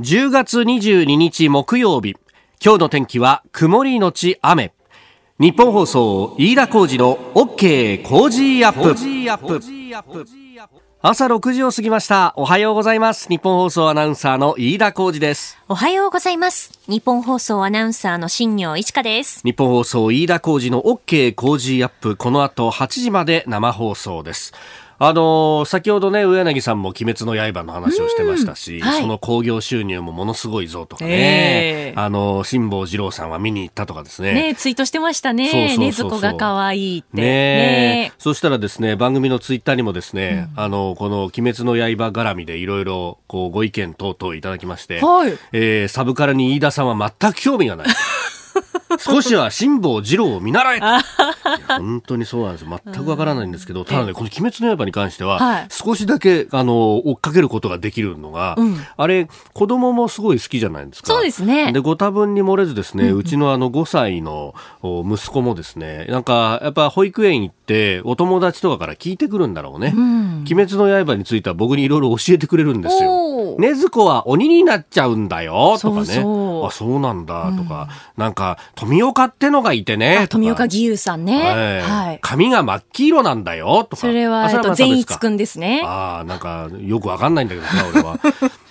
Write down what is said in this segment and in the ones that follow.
10月22日木曜日。今日の天気は曇りのち雨。日本放送飯田浩二の OK 工事アップ。朝6時を過ぎました。おはようございます。日本放送アナウンサーの飯田浩二です。おはようございます。日本放送アナウンサーの新業一華です。日本放送飯田浩二の OK 工事アップ。この後8時まで生放送ですあのー、先ほどね、上柳さんも鬼滅の刃の話をしてましたし、はい、その興行収入もものすごいぞとかね、えー、あの、辛坊二郎さんは見に行ったとかですね。ねツイートしてましたね。ねずこが可愛いって。ねねそしたらですね、番組のツイッターにもですね、うん、あの、この鬼滅の刃絡みでいろいろ、こう、ご意見等々いただきまして、はい、えー、サブカルに飯田さんは全く興味がない。少しは辛坊治郎を見習えと。本当にそうなんです全くわからないんですけど、ただね、この鬼滅の刃に関しては、少しだけ、あの、追っかけることができるのが、うん、あれ、子供もすごい好きじゃないですか。そうですね。で、ご多分に漏れずですね、うん、うちのあの5歳の息子もですね、なんか、やっぱ保育園行って、お友達とかから聞いてくるんだろうね。うん、鬼滅の刃については僕にいろいろ教えてくれるんですよ。ねずこは鬼になっちゃうんだよ、とかね。あ、そうなんだ、とか、なんか、富岡ってのがいてね。富岡義勇さんね。はい。髪が真っ黄色なんだよ、とか。それは、えっと、善逸くんですね。ああ、なんか、よくわかんないんだけどな、俺は。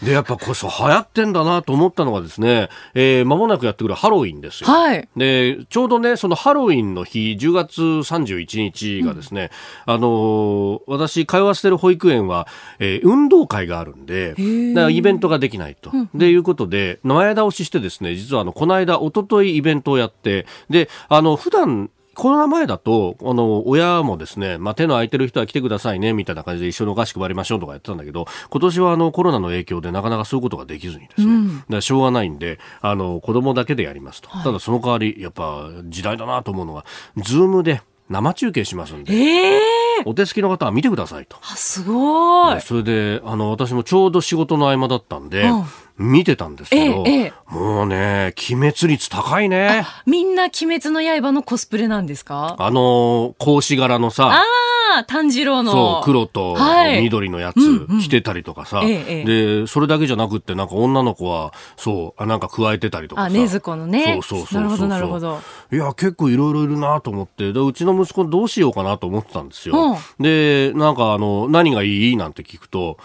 で、やっぱこれ、そう、流行ってんだなと思ったのがですね、えー、間もなくやってくるハロウィンですよ。はい。で、ちょうどね、そのハロウィンの日、10月31日がですね、うん、あのー、私、通わせてる保育園は、えー、運動会があるんで、だからイベントができないと。うん、で、いうことで、前倒ししてですね、実はあの、この間、一昨日イベントをやって、で、あの、普段、コロナ前だと、あの、親もですね、まあ、手の空いてる人は来てくださいね、みたいな感じで一緒にお菓子配りましょうとかやってたんだけど、今年はあの、コロナの影響でなかなかそういうことができずにですね、うん、だからしょうがないんで、あの、子供だけでやりますと。はい、ただその代わり、やっぱ、時代だなと思うのが、ズームで生中継しますんで。えーお手すきの方は見てくださいと。あ、すごい。それで、あの、私もちょうど仕事の合間だったんで、見てたんですけど、ええ、もうね、鬼滅率高いね。みんな鬼滅の刃のコスプレなんですか？あの、格子柄のさ、あ炭治郎の。そう、黒と緑のやつ着てたりとかさ、で、それだけじゃなくって、なんか女の子は、そう、あなんか加えてたりとかさ。あ、ねずこのね。そうそうそうなるほど、なるほど。いや、結構いろいろいるなと思って、で、うちの息子どうしようかなと思ってたんですよ。で、なんかあの、何がいい？なんて聞くと、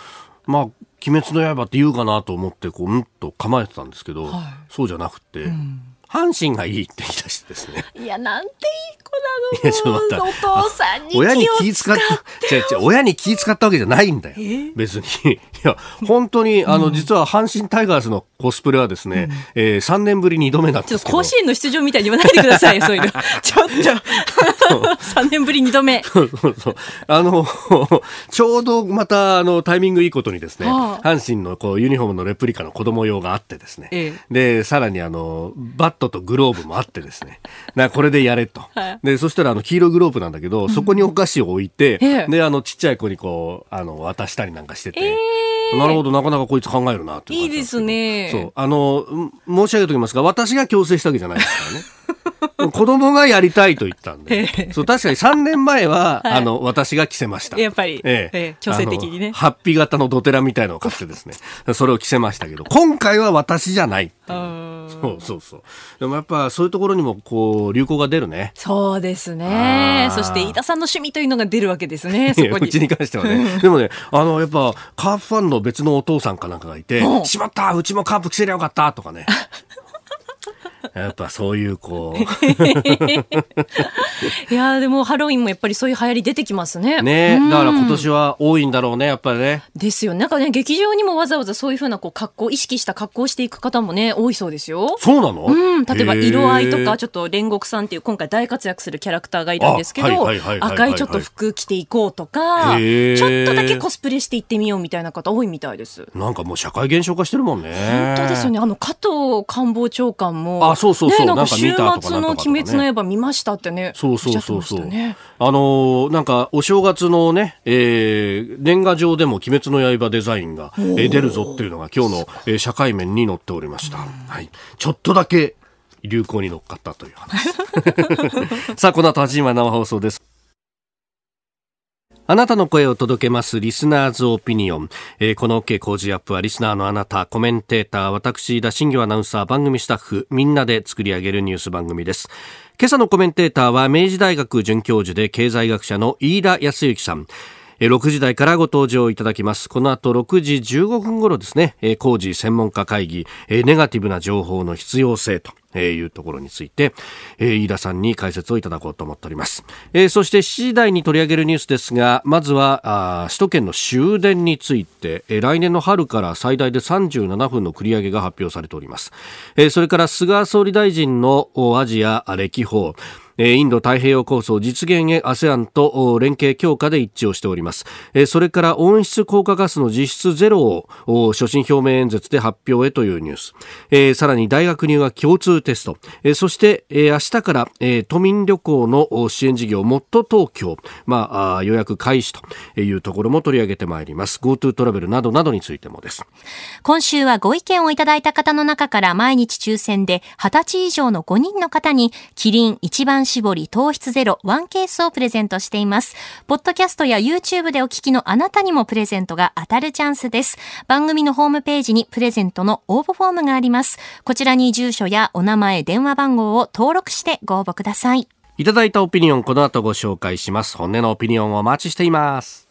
まあ、鬼滅の刃って言うかなと思って、こう、うんと構えてたんですけど、はい、そうじゃなくて、うん阪神がいいって言い出してですね。いや、なんていい子なの いや、ちょっと待って。お父さんに親に気使って、違う違う、親に気使ったわけじゃないんだよ。別に。いや、本当に、あの、実は阪神タイガースのコスプレはですね、うん、えー、3年ぶり2度目なんですけど。甲子園の出場みたいに言わないでくださいよ、そういうの。ちょっと。3年ぶり2度目。そうそうそう。あの、ちょうどまた、あの、タイミングいいことにですね、はあ、阪神のこう、ユニフォームのレプリカの子供用があってですね、ええ、で、さらにあの、バットとグローブもあってですね、なこれでやれと。はい、で、そしたらあの、黄色グローブなんだけど、そこにお菓子を置いて、うん、で、あの、ちっちゃい子にこう、あの、渡したりなんかしてて、えーなるほど、なかなかこいつ考えるなっていいですね。そう。あの、申し上げておきますが、私が強制したわけじゃないですからね。子供がやりたいと言ったんで。そう、確かに3年前は、はい、あの、私が着せました。やっぱり、ええ強制的にね。ハッピー型のドテラみたいのを買ってですね、それを着せましたけど、今回は私じゃないそうそうそう。でもやっぱそういうところにもこう流行が出るね。そうですね。そして飯田さんの趣味というのが出るわけですね。そこに。うちに関してはね。でもね、あのやっぱカープファンの別のお父さんかなんかがいて、しまったうちもカープ着せりゃよかったとかね。やっぱそういうこう いやでもハロウィンもやっぱりそういう流行り出てきますね。ね、だから今年は多いんだろうねやっぱりね。ですよなんかね劇場にもわざわざそういうふうなこう格好意識した格好をしていく方もね多いそうですよ。そうなの？うん例えば色合いとかちょっと煉獄さんっていう今回大活躍するキャラクターがいるんですけど赤いちょっと服着ていこうとかちょっとだけコスプレしていってみようみたいな方多いみたいです。なんかもう社会現象化してるもんね。本当ですよねあの加藤官房長官もあそうそうそう、ね、なんか週末の鬼滅の刃見ましたってね。そうそうそうそう。ね、あのー、なんかお正月のね、えー、年賀状でも鬼滅の刃デザインが、えー、出るぞっていうのが今日の、えー、社会面に載っておりました。はい。ちょっとだけ流行に乗っかったという話。さあ、この後8時まで生放送です。あなたの声を届けますリスナーズオピニオン。えー、この OK 工事アップはリスナーのあなた、コメンテーター、私、田新業アナウンサー、番組スタッフ、みんなで作り上げるニュース番組です。今朝のコメンテーターは明治大学准教授で経済学者の飯田康之さん。6時台からご登場いただきます。この後6時15分頃ですね、工事専門家会議、ネガティブな情報の必要性というところについて、飯田さんに解説をいただこうと思っております。そして7時台に取り上げるニュースですが、まずは首都圏の終電について、来年の春から最大で37分の繰り上げが発表されております。それから菅総理大臣のアジア歴訪、インド太平洋構想実現へ ASEAN と連携強化で一致をしております。それから温室効果ガスの実質ゼロを所信表明演説で発表へというニュース。さらに大学入学共通テスト。そして、明日から、都民旅行の支援事業もっと東京、まあ、予約開始というところも取り上げてまいります。GoTo トラベルなどなどについてもです。今週はご意見をいただいた方の中から毎日抽選で20歳以上の5人の方にキリン一番絞り糖質ゼロワンケースをプレゼントしています。ポッドキャストや YouTube でお聞きのあなたにもプレゼントが当たるチャンスです。番組のホームページにプレゼントの応募フォームがあります。こちらに住所やお名前、電話番号を登録してご応募ください。いただいたオピニオン、この後ご紹介します。本音のオピニオンをお待ちしています。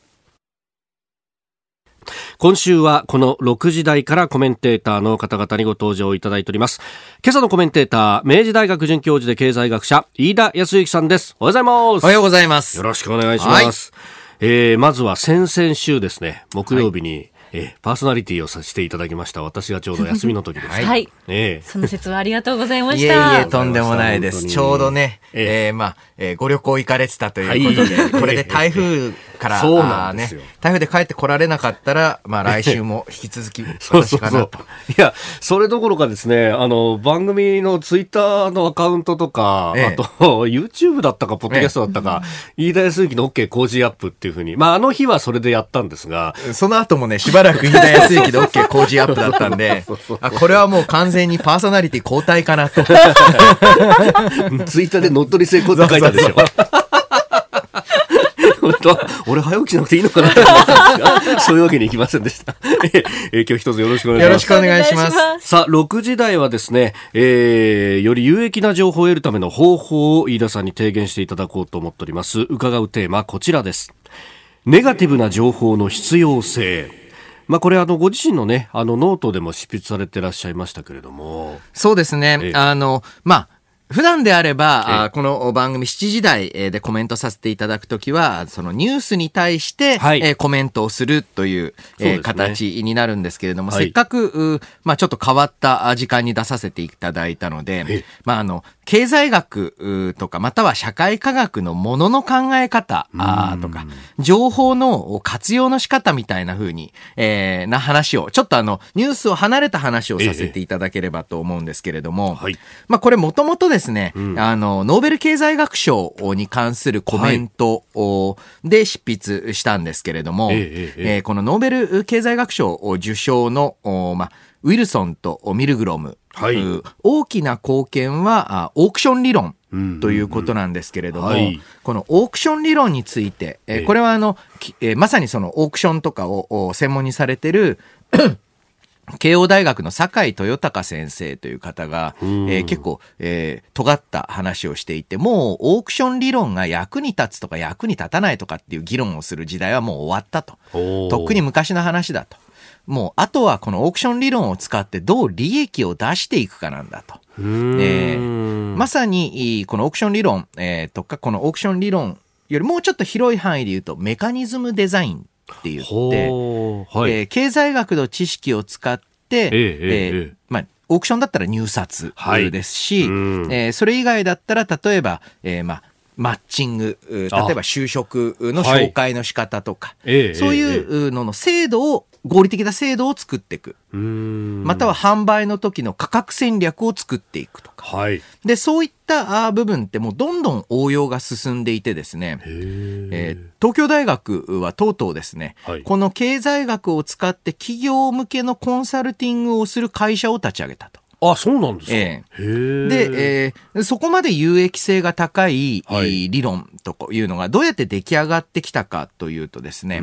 今週はこの6時台からコメンテーターの方々にご登場いただいております。今朝のコメンテーター、明治大学准教授で経済学者、飯田康之さんです。おはようございます。おはようございます。よろしくお願いします。はい、えー、まずは先々週ですね、木曜日に、はい。えパーソナリティをさせていただきました。私がちょうど休みの時です。はい、えー、その説はありがとうございました。いえいえとんでもないです。ちょうどね、えー、まあ、えー、ご旅行行かれてたということで、はい、これで台風から。そうなんですよ。台風で帰ってこられなかったらまあ来週も引き続き 私かなと。いやそれどころかですねあの番組のツイッターのアカウントとか、ええ、あと YouTube だったかポッドキャストだったか、ええ、飯田康之の OK 工事アップっていうふうに。まああの日はそれでやったんですがその後もねしばらく飯田康之で OK 工事アップだったんで あこれはもう完全にパーソナリティ交代かなと。ツイッターで乗っ取り成功って書いたでしょ俺早起きしなくていいのかなと思ったんですが、そういうわけにいきませんでした。え今日一つよろしくお願いします。よろしくお願いします。さあ、6時台はですね、えー、より有益な情報を得るための方法を飯田さんに提言していただこうと思っております。伺うテーマ、こちらです。ネガティブな情報の必要性。まあ、これあのご自身のねあのノートでも執筆されていらっしゃいましたけれどもそうですねあのまあ普段であれば、あこの番組7時台でコメントさせていただくときは、そのニュースに対して、はい、えコメントをするという、え、ね、形になるんですけれども、はい、せっかく、まあちょっと変わった時間に出させていただいたので、まああの、経済学とか、または社会科学のものの考え方とか、情報の活用の仕方みたいな風に、えー、な話を、ちょっとあの、ニュースを離れた話をさせていただければと思うんですけれども、はい、まあこれもともとですね、うん、あの、ノーベル経済学賞に関するコメントで執筆したんですけれども、はい、えー、このノーベル経済学賞受賞の、まあ、ウィルソンとミルグロム、はい、大きな貢献はオークション理論ということなんですけれども、はい、このオークション理論について、えこれはあの、えまさにそのオークションとかを専門にされてる 慶応大学の酒井豊隆先生という方が、えー、結構、えー、尖った話をしていて、もうオークション理論が役に立つとか役に立たないとかっていう議論をする時代はもう終わったと。とっくに昔の話だと。もう、あとはこのオークション理論を使ってどう利益を出していくかなんだと。えー、まさに、このオークション理論、えー、とか、このオークション理論よりもうちょっと広い範囲で言うと、メカニズムデザインって言って、はい、えー、経済学の知識を使って、えー、えー、まあ、オークションだったら入札ですし、はい、えー、それ以外だったら、例えば、えー、まあ、マッチング、例えば就職の紹介の仕方とか、はい、そういうのの制度を合理的な制度を作っていく。または販売の時の価格戦略を作っていくとか。はい、で、そういった部分ってもうどんどん応用が進んでいてですね、えー、東京大学はとうとうですね、はい、この経済学を使って企業向けのコンサルティングをする会社を立ち上げたと。あ、そうなんですか？えー、で、えー、そこまで有益性が高い、はい、理論というのがどうやって出来上がってきたかというとですね、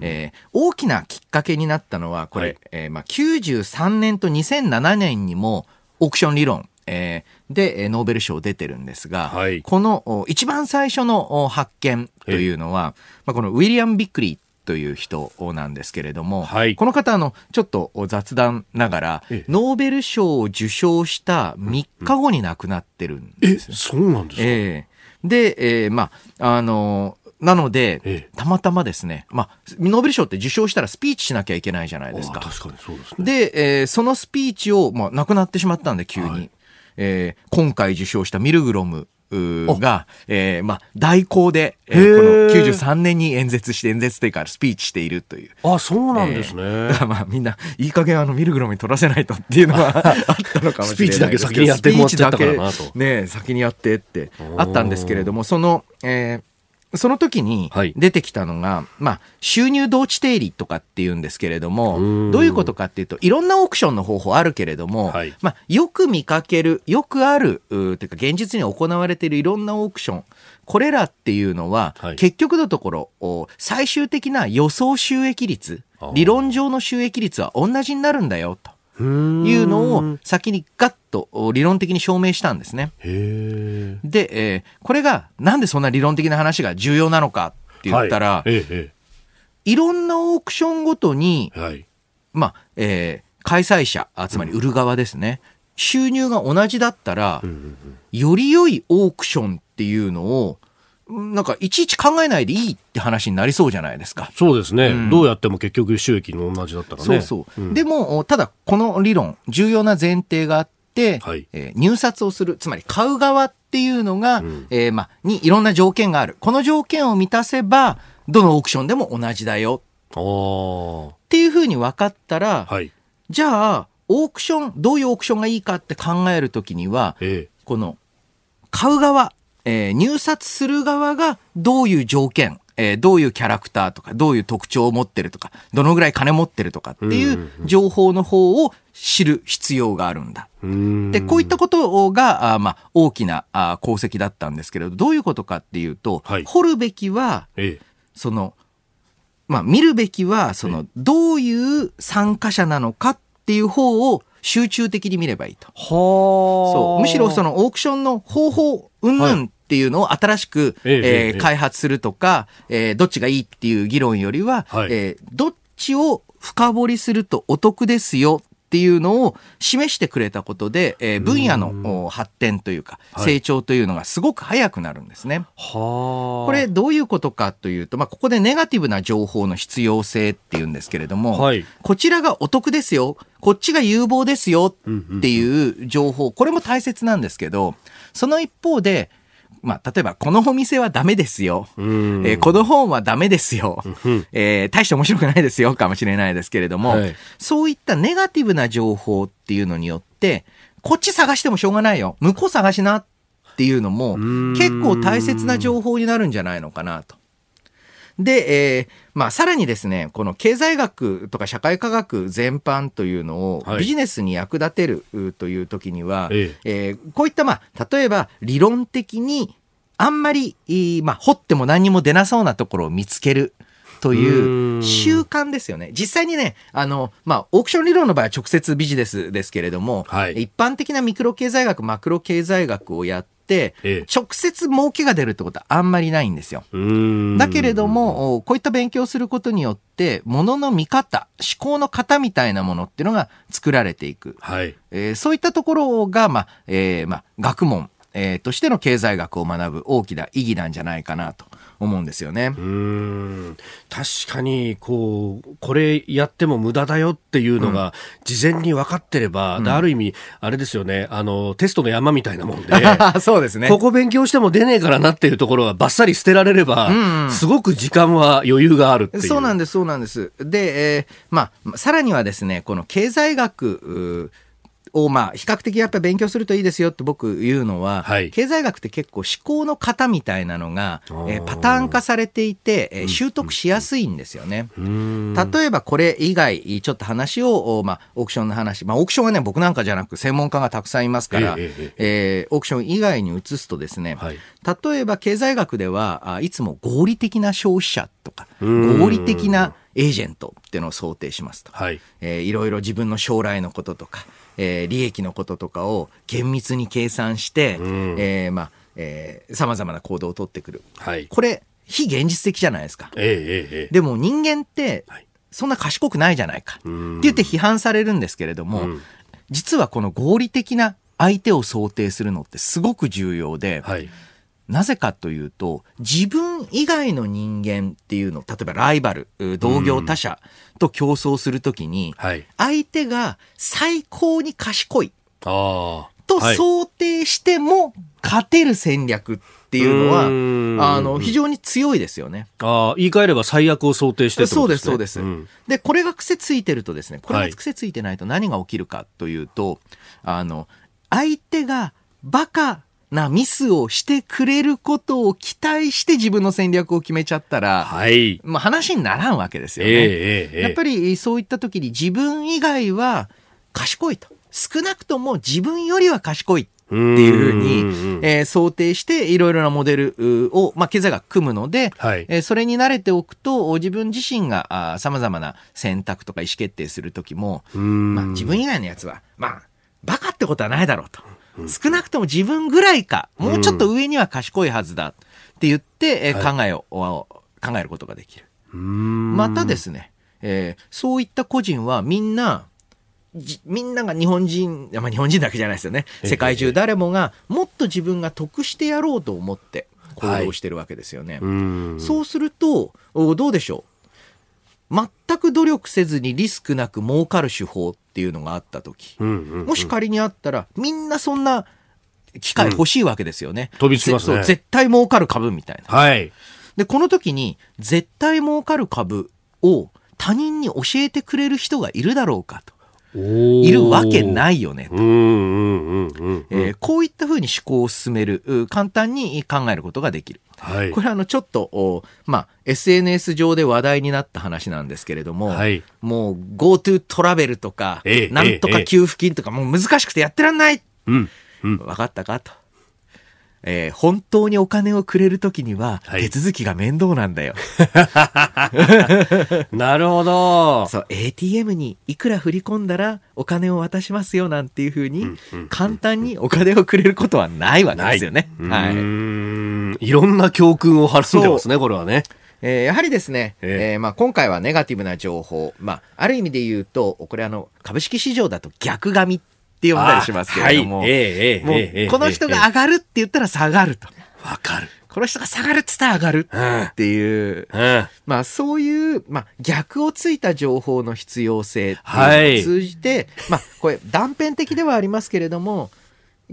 えー、大きなきっかけになったのは、これ、はい、えー、まあ、93年と2007年にもオークション理論、えー、でノーベル賞出てるんですが、はい、この一番最初の発見というのは、まあ、このウィリアム・ビックリーという人なんですけれども、はい、この方あのちょっと雑談ながらノーベル賞を受賞した3日後に亡くなってるんです、うん、えそうなんですか、えー、で、えー、まああのなので、ええ、たまたまですね、まあ、ノーベル賞って受賞したらスピーチしなきゃいけないじゃないですか。確かにそうですね。で、えー、そのスピーチを、まあ、亡くなってしまったんで、急に。はい、えー、今回受賞したミルグロムが、えー、まあ、代行で、えー、この93年に演説して、演説というか、スピーチしているという。あ、そうなんですね。えー、だからまあ、みんな、いい加減あの、ミルグロムに取らせないとっていうのは あったのかもしれないスピーチだけ先にやってもらっちゃったからなと。ね、先にやってってあったんですけれども、その、えー、その時に出てきたのが、はい、まあ、収入同地定理とかっていうんですけれども、どういうことかっていうと、いろんなオークションの方法あるけれども、はい、まあ、よく見かける、よくある、というか現実に行われているいろんなオークション、これらっていうのは、はい、結局のところ、最終的な予想収益率、理論上の収益率は同じになるんだよと。いうのを先にガッと理論的に証明したんですね。で、えー、これがなんでそんな理論的な話が重要なのかって言ったら、はい、いろんなオークションごとに、はい、まあ、えー、開催者、つまり売る側ですね、うん、収入が同じだったら、より良いオークションっていうのをなんかいちいち考えないでいいって話になりそうじゃないですか。そうですね。うん、どうやっても結局収益の同じだったらね。そうそう。うん、でも、ただこの理論、重要な前提があって、はい、えー、入札をする、つまり買う側っていうのが、うん、えー、まあ、にいろんな条件がある。この条件を満たせば、どのオークションでも同じだよ。っていうふうに分かったら、はい、じゃあ、オークション、どういうオークションがいいかって考えるときには、ええ、この、買う側、えー、入札する側がどういう条件、えー、どういうキャラクターとか、どういう特徴を持ってるとか、どのぐらい金持ってるとかっていう情報の方を知る必要があるんだ。で、こういったことが、あまあ、大きなあ功績だったんですけれど、どういうことかっていうと、はい、掘るべきは、ええ、その、まあ、見るべきは、その、どういう参加者なのかっていう方を集中的に見ればいいと。そう。むしろそのオークションの方法、うんぬんっていうのを新しく、えええー、開発するとか、えー、どっちがいいっていう議論よりは、はい、えー、どっちを深掘りするとお得ですよっていうのを示してくれたことで、えー、分野の発展というか、成長というのがすごく早くなるんですね。これどういうことかというと、まあ、ここでネガティブな情報の必要性っていうんですけれども、はい、こちらがお得ですよ、こっちが有望ですよっていう情報、これも大切なんですけど、その一方で、まあ、例えば、このお店はダメですよ。えー、この本はダメですよ。えー、大して面白くないですよ、かもしれないですけれども、はい、そういったネガティブな情報っていうのによって、こっち探してもしょうがないよ。向こう探しなっていうのも、結構大切な情報になるんじゃないのかなと。で、えー、まあ、さらにですね、この経済学とか社会科学全般というのをビジネスに役立てるという時には、はい、えー、こういった、まあ、例えば理論的にあんまり、まあ、掘っても何にも出なそうなところを見つける。という習慣ですよね。実際にね、あの、まあ、オークション理論の場合は直接ビジネスですけれども、はい、一般的なミクロ経済学、マクロ経済学をやっ、直接儲けが出るってことはあんまりないんですよ。だけれども、こういった勉強をすることによって、ものの見方、思考の型みたいなものっていうのが作られていく。はい、えー、そういったところが、まあ、えー、まあ、学問、えー、としての経済学を学ぶ大きな意義なんじゃないかなと思うんですよね。うん。確かにこうこれやっても無駄だよっていうのが事前に分かってれば、うん、ある意味あれですよね。あのテストの山みたいなもんで そうですね。ここ勉強しても出ねえからなっていうところはばっさり捨てられれば、うんうん、すごく時間は余裕があるっていう。そうなんですそうなんです。で、えー、まあさらにはですねこの経済学を、まあ、比較的やっぱり勉強するといいですよって僕言うのは、はい、経済学って結構思考の型みたいなのが、えー、パターン化されていて、えー、習得しやすいんですよね。例えばこれ以外、ちょっと話を、まあ、オークションの話、まあ、オークションはね、僕なんかじゃなく専門家がたくさんいますから、えー、えー、オークション以外に移すとですね、はい、例えば経済学では、いつも合理的な消費者とか、合理的なエージェントっていうのを想定しますと。はい、えー、いろいろ自分の将来のこととか、えー、利益のこととかを厳密に計算して、うん、えー、まあ、えー、様々な行動をとってくる。はい、これ、非現実的じゃないですか。えー、えー、でも人間って、そんな賢くないじゃないか。って言って批判されるんですけれども、うん、実はこの合理的な相手を想定するのってすごく重要で、はいなぜかというと、自分以外の人間っていうの、例えばライバル、同業他社と競争するときに、相手が最高に賢いと想定しても勝てる戦略っていうのは、あの、非常に強いですよね。ああ、言い換えれば最悪を想定して、ね、そうです、そうです。うん、で、これが癖ついてるとですね、これが癖ついてないと何が起きるかというと、あの、相手がバカなミスをしてくれることを期待して自分の戦略を決めちゃったら、はい。まあ話にならんわけですよね。えーえー、やっぱりそういった時に自分以外は賢いと。少なくとも自分よりは賢いっていうふうに、えー、想定していろいろなモデルを、まあ、経済学組むので、はい、えー、それに慣れておくと自分自身がさまざまな選択とか意思決定する時も、まあ、自分以外のやつはまあバカってことはないだろうと。少なくとも自分ぐらいか、もうちょっと上には賢いはずだって言って、え考えを、考えることができる。またですね、えー、そういった個人はみんな、みんなが日本人、まあ、日本人だけじゃないですよね。世界中誰もがもっと自分が得してやろうと思って行動してるわけですよね。はい、そうすると、どうでしょう？全く努力せずにリスクなく儲かる手法っていうのがあった時、うんうんうん、もし仮にあったらみんなそんな機械欲しいわけですよね。うん、飛びつきますね。絶対儲かる株みたいな。はい。で、この時に絶対儲かる株を他人に教えてくれる人がいるだろうかと。いるわけないよねと。こういったふうに思考を進める、簡単に考えることができる。はい、これはあのちょっと、まあ、SNS 上で話題になった話なんですけれども、はい、もう GoTo トラベルとか、ええ、なんとか給付金とか、もう難しくてやってらんない、うんうん、分かったかと。えー、本当にお金をくれるときには、手続きが面倒なんだよ。はい、なるほど。そう、ATM にいくら振り込んだらお金を渡しますよなんていうふうに、簡単にお金をくれることはないわけですよね。はい。いろんな教訓をはるんでますね、これはね。えー、やはりですね、ええー、まあ、今回はネガティブな情報、まあ、ある意味で言うと、これあの、株式市場だと逆紙って呼んだりしますけれども、はい、えー、えー、もうこの人が上がるって言ったら下がると。わかる。この人が下がるって言ったら上がる。っていう、うん。うん、まあそういう、まあ逆をついた情報の必要性っていうのを通じて、はい、まあこれ断片的ではありますけれども、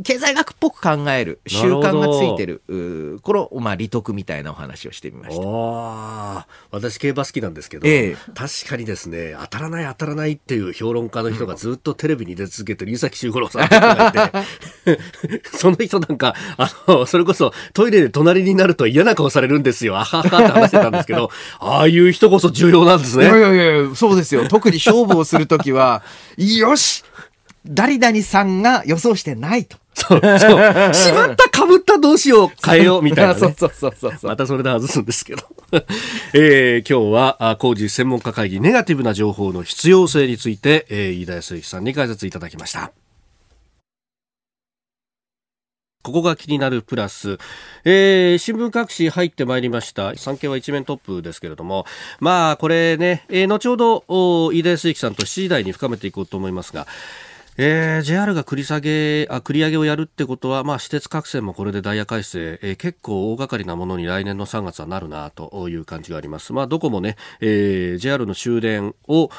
経済学っぽく考える習慣がついてるこの、まあ、利得みたいなお話をしてみました。私競馬好きなんですけど、ええ、確かにですね当たらない当たらないっていう評論家の人がずっとテレビに出続けてる湯崎修五郎さんってがいて その人なんかあのそれこそトイレで隣になると嫌な顔されるんですよ。あははって話してたんですけど ああいう人こそ重要なんですね。いやいやいやそうですよ。特に勝負をするときはよし誰々さんが予想してないと。そう、そう。しまった、かぶったどうしよう、変えよう、みたいな、ね。そうそうそうそうまたそれで外すんですけど。えー、今日は、工事専門家会議、ネガティブな情報の必要性について、えー、飯田康之さんに解説いただきました。ここが気になるプラス、えー、新聞各紙入ってまいりました。産経は一面トップですけれども、まあ、これね、えー、後ほど、飯田康之さんと7時台に深めていこうと思いますが、えー、JR が繰り下げあ繰り上げをやるってことは、まあ、私鉄各線もこれでダイヤ改正、えー、結構大掛かりなものに来年の3月はなるなという感じがあります。まあ、どこもね、えー、JR の終電を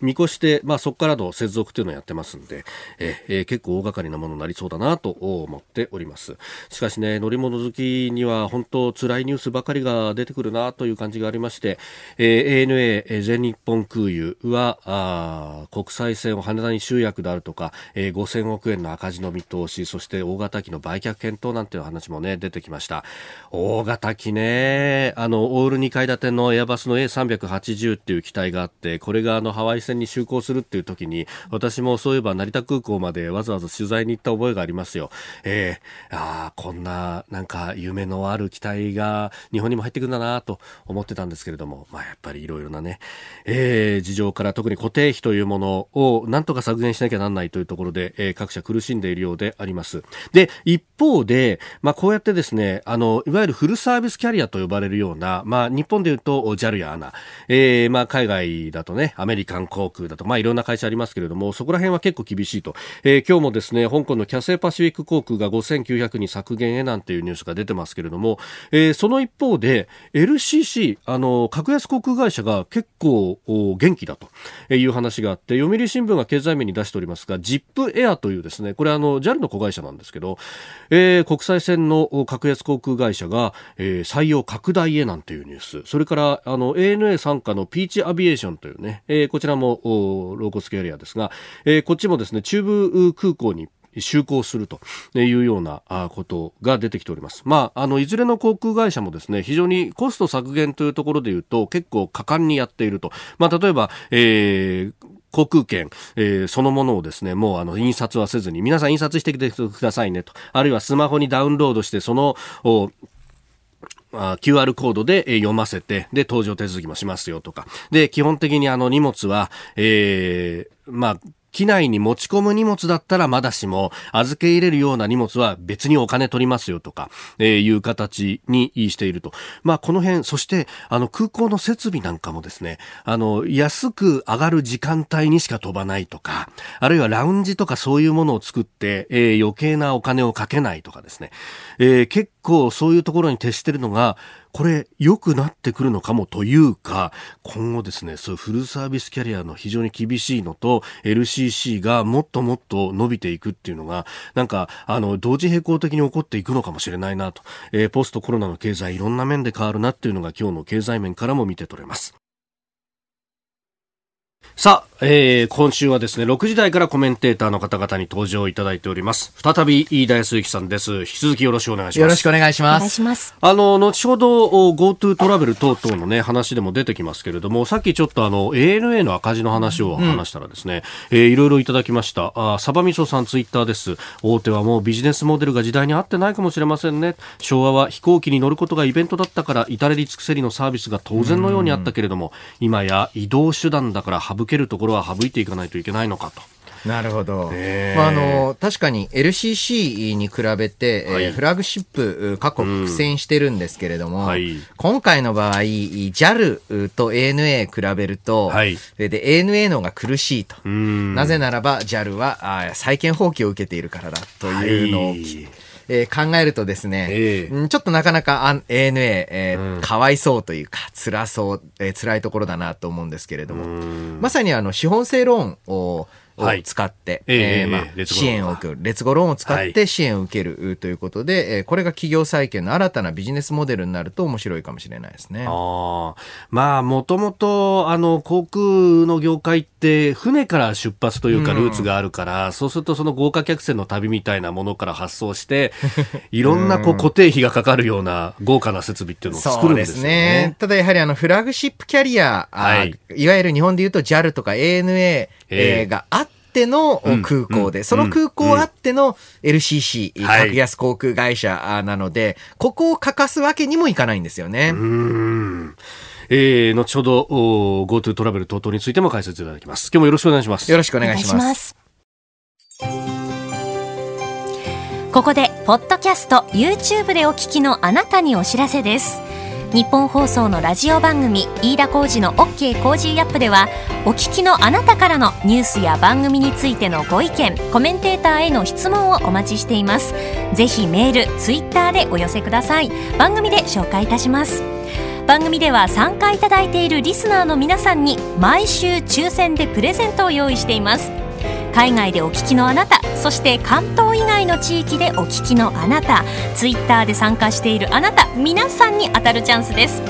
見越して、まあ、そこからの接続というのをやってますんで、えー、結構大掛かりなものになりそうだなと思っております。しかしね、乗り物好きには本当辛いニュースばかりが出てくるなという感じがありまして、えー、ANA 全日本空輸はあ国際線を羽田に集約であるとか、えー、5000億円の赤字の見通し、そして大型機の売却検討なんていう話もね、出てきました。大型機ね、あの、オール2階建てのエアバスの A380 っていう機体があって、これがあの、ハワイ線に就航するっていう時に、私もそういえば成田空港までわざわざ取材に行った覚えがありますよ。えー、ああ、こんな、なんか夢のある機体が日本にも入ってくるんだなと思ってたんですけれども、まあやっぱりいろいろなね、えー、事情から特に固定費というものをなんとか削減しなきゃなんないというところで、えー、各社苦しんでいるようであります。で、一方で、まあこうやってですね、あの、いわゆるフルサービスキャリアと呼ばれるような、まあ日本で言うと JAL や ANA、えー、まあ海外だとね、アメリカン航空だと、まあいろんな会社ありますけれども、そこら辺は結構厳しいと。えー、今日もですね、香港のキャセイパシフィック航空が5900に削減へなんていうニュースが出てますけれども、えー、その一方で、LCC、あの、格安航空会社が結構元気だという話があって、読売新聞が経済面に出しておりますが、ジップエアというですね、これあの、JAL の子会社なんですけど、えー、国際線の格安航空会社が、えー、採用拡大へなんていうニュース、それから、あの、ANA 傘下のピーチアビエーションというね、えー、こちらもローコスキャリアですが、えー、こっちもですね、中部空港に就航するというようなことが出てきております。まあ、あの、いずれの航空会社もですね、非常にコスト削減というところで言うと結構果敢にやっていると。まあ、例えば、えー、航空券、えー、そのものをですね、もうあの、印刷はせずに、皆さん印刷してきてくださいねと。あるいはスマホにダウンロードして、その、QR コードで読ませて、で、登場手続きもしますよとか。で、基本的にあの荷物は、えー、まあ、機内に持ち込む荷物だったらまだしも、預け入れるような荷物は別にお金取りますよとか、えー、いう形にしていると。まあ、この辺、そして、あの、空港の設備なんかもですね、あの、安く上がる時間帯にしか飛ばないとか、あるいはラウンジとかそういうものを作って、えー、余計なお金をかけないとかですね、えー、結構そういうところに徹してるのが、これ良くなってくるのかもというか、今後ですね、そういうフルサービスキャリアの非常に厳しいのと、LCC がもっともっと伸びていくっていうのが、なんか、あの、同時並行的に起こっていくのかもしれないなと。えー、ポストコロナの経済いろんな面で変わるなっていうのが今日の経済面からも見て取れます。さあ、えー、今週はですね、6時台からコメンテーターの方々に登場いただいております。再び、飯田康之さんです。引き続きよろしくお願いします。よろしくお願いします。お願いします。あの、後ほど、GoTo トラベル等々のね、話でも出てきますけれども、さっきちょっとあの、ANA の赤字の話を話したらですね、うん、えー、いろいろいただきました。あ、サバミソさんツイッターです。大手はもうビジネスモデルが時代に合ってないかもしれませんね。昭和は飛行機に乗ることがイベントだったから、至れり尽くせりのサービスが当然のようにあったけれども、今や移動手段だから省けるところは省いていかないといけないのかと。なるほど。まあ、あの、確かに LCC に比べて、はい、えー、フラグシップ、過去苦戦してるんですけれども、うん。はい、今回の場合、JAL と ANA 比べると、はい、で、ANA の方が苦しいと。なぜならば JAL はあ債権放棄を受けているからだというのを、えー、考えるとですね、えー、ちょっとなかなか ANA、えー、うん、かわいそうというか、辛そう、えー、辛いところだなと思うんですけれども、まさにあの資本性ローンをを使って、はい、えー、まあ、支援を受ける、劣後ローンを使って支援を受けるということで、はい、えー、これが企業再建の新たなビジネスモデルになると面白いかもしれないですね。あまあ、もともと、あの、航空の業界って、船から出発というか、ルーツがあるから、うん、そうするとその豪華客船の旅みたいなものから発想して、いろんなこう固定費がかかるような豪華な設備っていうのを作るんですよね。ねただやはりあの、フラグシップキャリア、はい、いわゆる日本で言うと JAL とか ANA、えー、があって、の空港で、その空港あっての LCC、格安航空会社なので、ここを欠かすわけにもいかないんですよね。えー、後ほど GoTo トラベル等々についても解説いただきます。今日もよろしくお願いします。よろしくお願いします。ここで、ポッドキャスト、YouTube でお聞きのあなたにお知らせです。ニッポン放送のラジオ番組飯田浩二の OK コージーアップではお聞きのあなたからのニュースや番組についてのご意見コメンテーターへの質問をお待ちしています。ぜひメールツイッターでお寄せください。番組で紹介いたします。番組では参加いただいているリスナーの皆さんに毎週抽選でプレゼントを用意しています。海外でお聞きのあなたそして関東以外の地域でお聞きのあなたツイッターで参加しているあなた皆さんに当たるチャンスです。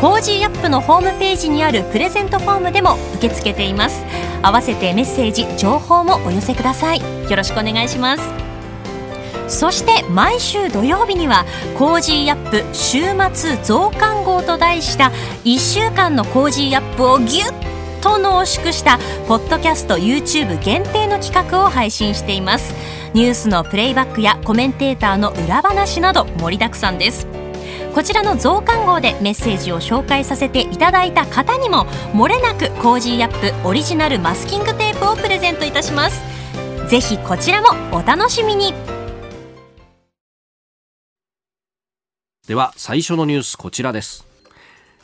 Cozy up のホームページにあるプレゼントフォームでも受け付けています。合わせてメッセージ情報もお寄せください。よろしくお願いします。そして毎週土曜日には Cozy up 週末増刊号と題した1週間の Cozy up をギュッと濃縮したポッドキャスト YouTube 限定の企画を配信しています。ニュースのプレイバックやコメンテーターの裏話など盛りだくさんです。こちらの増刊号でメッセージを紹介させていただいた方にももれなく Cozy up オリジナルマスキングテープをプレゼントいたします。ぜひこちらもお楽しみに。では最初のニュースこちらです。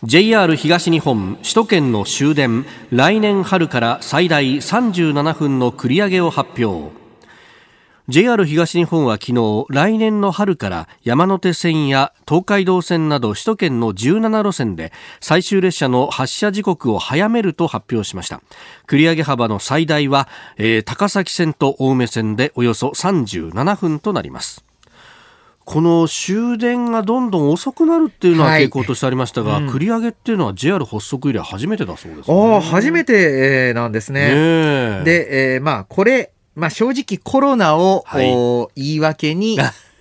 JR 東日本首都圏の終電来年春から最大37分の繰り上げを発表。JR 東日本は昨日来年の春から山手線や東海道線など首都圏の17路線で最終列車の発車時刻を早めると発表しました。繰り上げ幅の最大は、えー、高崎線と青梅線でおよそ37分となります。この終電がどんどん遅くなるっていうのは傾向としてありましたが、はいうん、繰り上げっていうのは JR 発足以来初めてだそうです、ね、初めてなんですね。ねで、えー、まあこれまあ、正直コロナを、はい、言い訳に、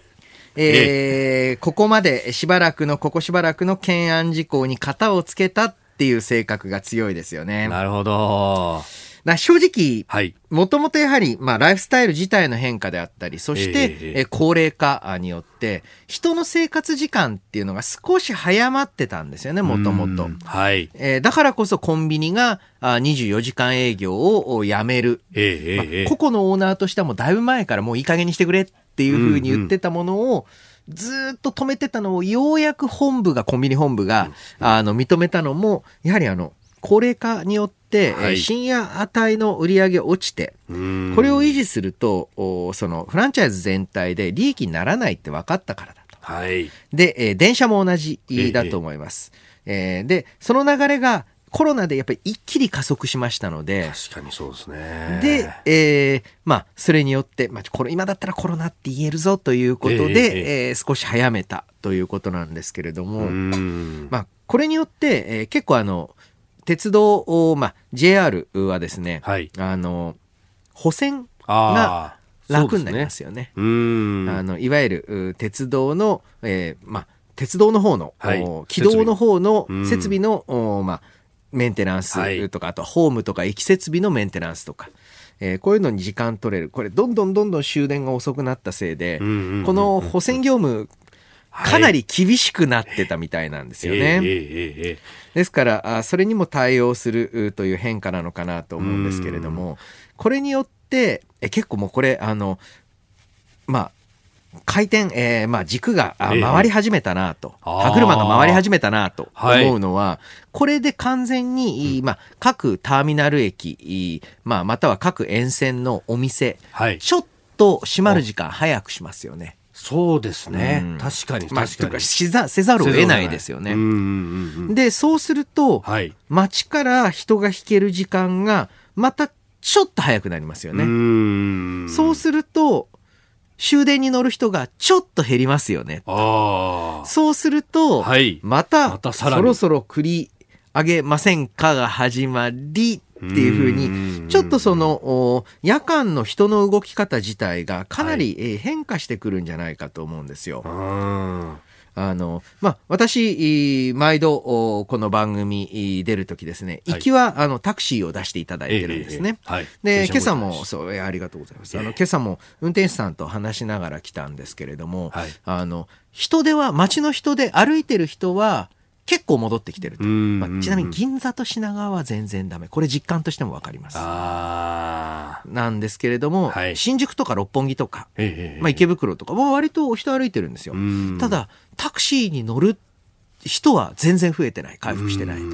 えー、ここまでしばらくの、ここしばらくの懸案事項に型をつけたっていう性格が強いですよね。なるほど。な正直、もともとやはり、まあ、ライフスタイル自体の変化であったり、そして、えー、高齢化によって、人の生活時間っていうのが少し早まってたんですよね、もともと。はい。えー、だからこそコンビニがあ24時間営業をやめる。えー、まあ、個々のオーナーとしてはもうだいぶ前からもういい加減にしてくれっていうふうに言ってたものを、ずっと止めてたのを、ようやく本部が、コンビニ本部が、あの、認めたのも、やはりあの、高齢化によって、はい、深夜値の売り上げ落ちて、これを維持すると、そのフランチャイズ全体で利益にならないって分かったからだと。はい、で、えー、電車も同じだと思います。えー、で、その流れがコロナでやっぱり一気に加速しましたので。確かにそうですね。で、えー、まあ、それによって、まあ、これ今だったらコロナって言えるぞということで、えー、えー、少し早めたということなんですけれども、まあ、これによって、えー、結構あの、鉄道、まあ、JR はですね、はい、あの、補選が楽になりますよね。ね。あのいわゆる鉄道の、えー、まあ、鉄道の方の、はい、軌道の方の設備。の、まあ、メンテナンスとか、はい、あとホームとか駅設備のメンテナンスとか。えー、こういうのに時間取れる。これ、どんどんどんどん終電が遅くなったせいで、この補選業務かなり厳しくなってたみたいなんですよね。ですからあ、それにも対応するという変化なのかなと思うんですけれども、これによって、え結構もうこれ、あの、まあ、回転、えー、まあ軸が回り始めたなと、歯車が回り始めたなと思うのは、はい、これで完全に、まあ、各ターミナル駅、まあ、または各沿線のお店、はい、ちょっと閉まる時間早くしますよね。そうですね、うん、確かに確かに、まあ、しざせざるを得ないですよね。でそうすると、はい、街から人が引ける時間がまたちょっと早くなりますよね。うそうすると終電に乗る人がちょっと減りますよね。そうすると、はい、またそろそろ繰り上げませんかが始まりっていうふうに、ちょっとその、夜間の人の動き方自体がかなり変化してくるんじゃないかと思うんですよ。あの、まあ、私、毎度、この番組出るときですね、行きは、あの、タクシーを出していただいてるんですね。で、今朝も、そう、ありがとうございます。あの、今朝も運転手さんと話しながら来たんですけれども、あの、人手は、街の人で歩いてる人は、結構戻ってきてると、まあ、ちなみに銀座と品川は全然ダメ。これ実感としても分かります。なんですけれども、はい、新宿とか六本木とか、まあ、池袋とかは割と人歩いてるんですよ。ただタクシーに乗る人は全然増えてない。回復してないと。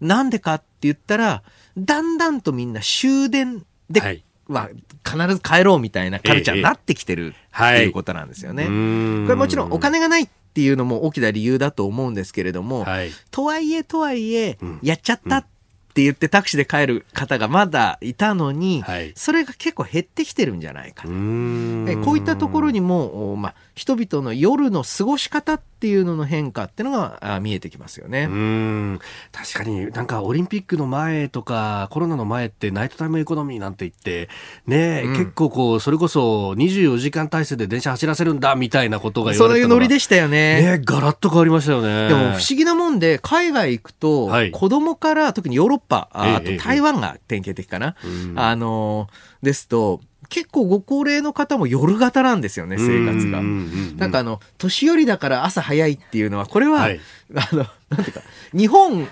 なんでかって言ったらだんだんとみんな終電で、はい。は必ず帰ろうみたいなカルチャーになってきてるっていうことなんですよね。これもちろんお金がないっていうのも大きな理由だと思うんですけれども、はい、とはいえとはいえ、やっちゃったって言ってタクシーで帰る方がまだいたのに、はい、それが結構減ってきてるんじゃないかと。こういったところにも、まあ、人々の夜の過ごし方っっていうのの変化っていうのが見えてきますよね。うん確かになんかオリンピックの前とかコロナの前ってナイトタイムエコノミーなんて言ってね、うん、結構こうそれこそ24時間体制で電車走らせるんだみたいなことが言われてそういうノリでしたよね。ねガラッと変わりましたよね。でも不思議なもんで海外行くと、はい、子供から特にヨーロッパあと台湾が典型的かな、ええあのですと結構ご高齢の方も夜型なんですよね、生活が。なんかあの、年寄りだから朝早いっていうのは、これは、はい、あの、なんていうか、日本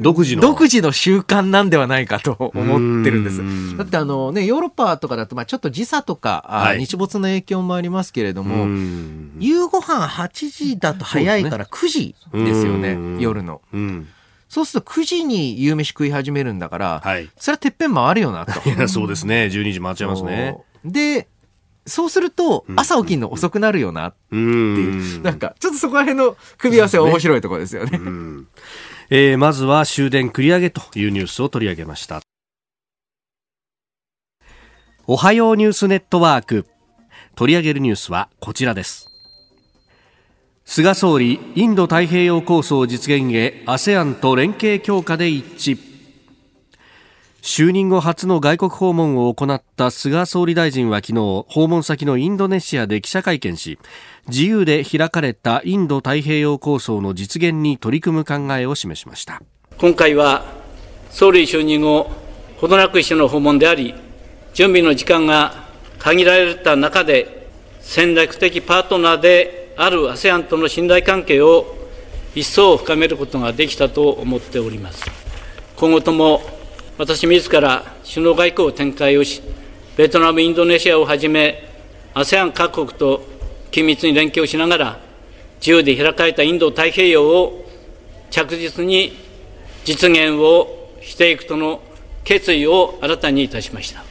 独自の。独自の習慣なんではないかと思ってるんです。だってあのね、ヨーロッパとかだと、まあちょっと時差とか、はい、日没の影響もありますけれども、夕ご飯8時だと早いから9時ですよね、ね夜の。そうすると9時に夕飯食い始めるんだから、はい、それはてっぺん回るよなと。いや、そうですね。12時回っちゃいますね。で、そうすると、朝起きるの遅くなるよなっていう、なんか、ちょっとそこら辺の組み合わせは面白いところですよね。ね えー、まずは終電繰り上げというニュースを取り上げました。おはようニュースネットワーク。取り上げるニュースはこちらです。菅総理インド太平洋構想実現へ ASEAN と連携強化で一致。就任後初の外国訪問を行った菅総理大臣は昨日訪問先のインドネシアで記者会見し自由で開かれたインド太平洋構想の実現に取り組む考えを示しました。今回は総理就任後ほどなくしての訪問であり準備の時間が限られた中で戦略的パートナーである ASEAN との信頼関係を一層深めることができたと思っております。今後とも私自ら首脳外交を展開をし、ベトナム、インドネシアをはじめ、ASEAN 各国と緊密に連携をしながら、自由で開かれたインド太平洋を着実に実現をしていくとの決意を新たにいたしました。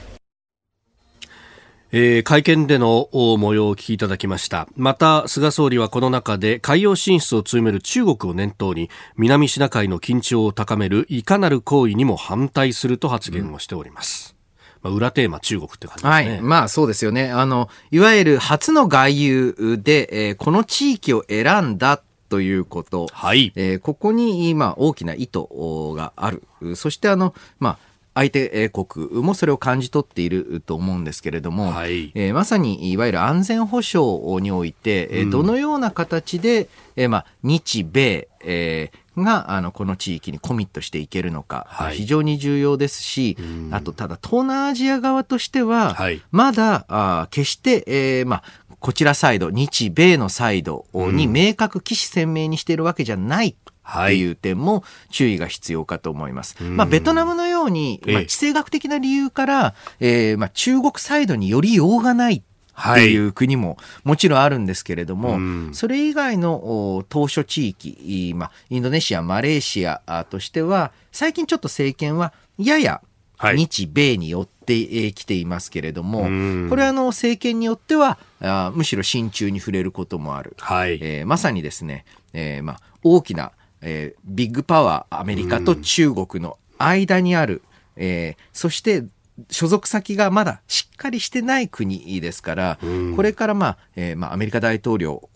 えー、会見での模様をお聞きいただきましたまた菅総理はこの中で海洋進出を強める中国を念頭に南シナ海の緊張を高めるいかなる行為にも反対すると発言をしております、まあ、裏テーマ中国って感じですね。はい。まあそうですよね。あの、いわゆる初の外遊で、えー、この地域を選んだということ。はい。えー、ここに、まあ大きな意図がある。そしてあの、まあ、相手国もそれを感じ取っていると思うんですけれども、はい、えー、まさにいわゆる安全保障において、うん、どのような形で、えーまあ、日米、えー、があのこの地域にコミットしていけるのか、はい、非常に重要ですし、うん、あとただ東南アジア側としては、はい、まだあ決して、えーまあ、こちらサイド、日米のサイドに明確、起死鮮明にしているわけじゃないっていう点も注意が必要かと思います。はい、まあ、ベトナムのように、まあ、地政学的な理由から、えー、まあ、中国サイドによりようがないっていう国ももちろんあるんですけれども、はい、それ以外の当初地域、まあ、インドネシア、マレーシアとしては、最近ちょっと政権はやや日米によってきていますけれども、これはあの政権によってはあむしろ親中に触れることもある、はい、えー、まさにですね、えーまあ、大きなえー、ビッグパワーアメリカと中国の間にある、うん、えー、そして所属先がまだしっかりしてない国ですから、うん、これから、まあえーまあ、アメリカ大統領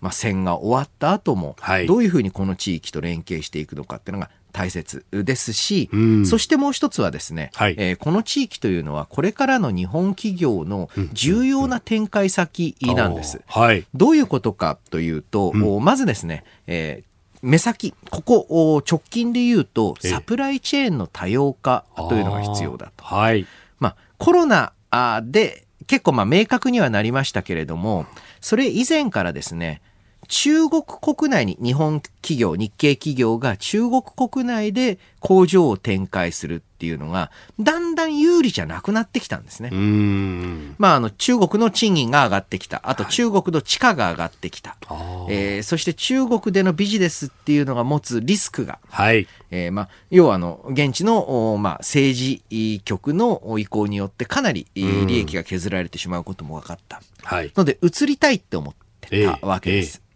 まあ、戦が終わった後も、はい、どういうふうにこの地域と連携していくのかっていうのが大切ですし、うん、そしてもう一つはですね、はい、えー、この地域というのはこれからの日本企業の重要な展開先なんです。はい、どういうことかというと、うん、まずですね、えー、目先、ここ直近で言うと、サプライチェーンの多様化というのが必要だと。はい。まあ、コロナで結構まあ明確にはなりましたけれども、それ以前からですね、中国国内に日本企業、日系企業が中国国内で工場を展開するっていうのが、だんだん有利じゃなくなってきたんですね。まあ、あの、中国の賃金が上がってきた。あと中国の地価が上がってきた。はい、えー、そして中国でのビジネスっていうのが持つリスクが。はい。えー、まあ、要はあの、現地の、まあ、政治局の意向によってかなり利益が削られてしまうことも分かった。はい。ので、移りたいって思ってたわけです。えーえー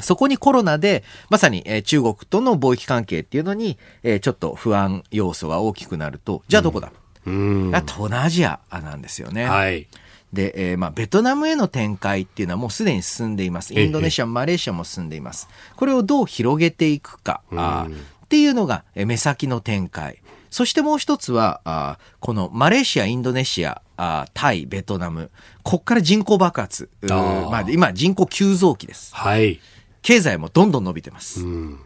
そこにコロナで、まさに、えー、中国との貿易関係っていうのに、えー、ちょっと不安要素が大きくなると、じゃあどこだ、うん東南アジアなんですよね。はい、で、えーまあ、ベトナムへの展開っていうのはもうすでに進んでいます。インドネシア、マレーシアも進んでいます。これをどう広げていくか、あっていうのが目先の展開。そしてもう一つは、あこのマレーシア、インドネシア、あタイ、ベトナム、こっから人口爆発。あまあ、今、人口急増期です。はい。経済もどんどん伸びてます。うん、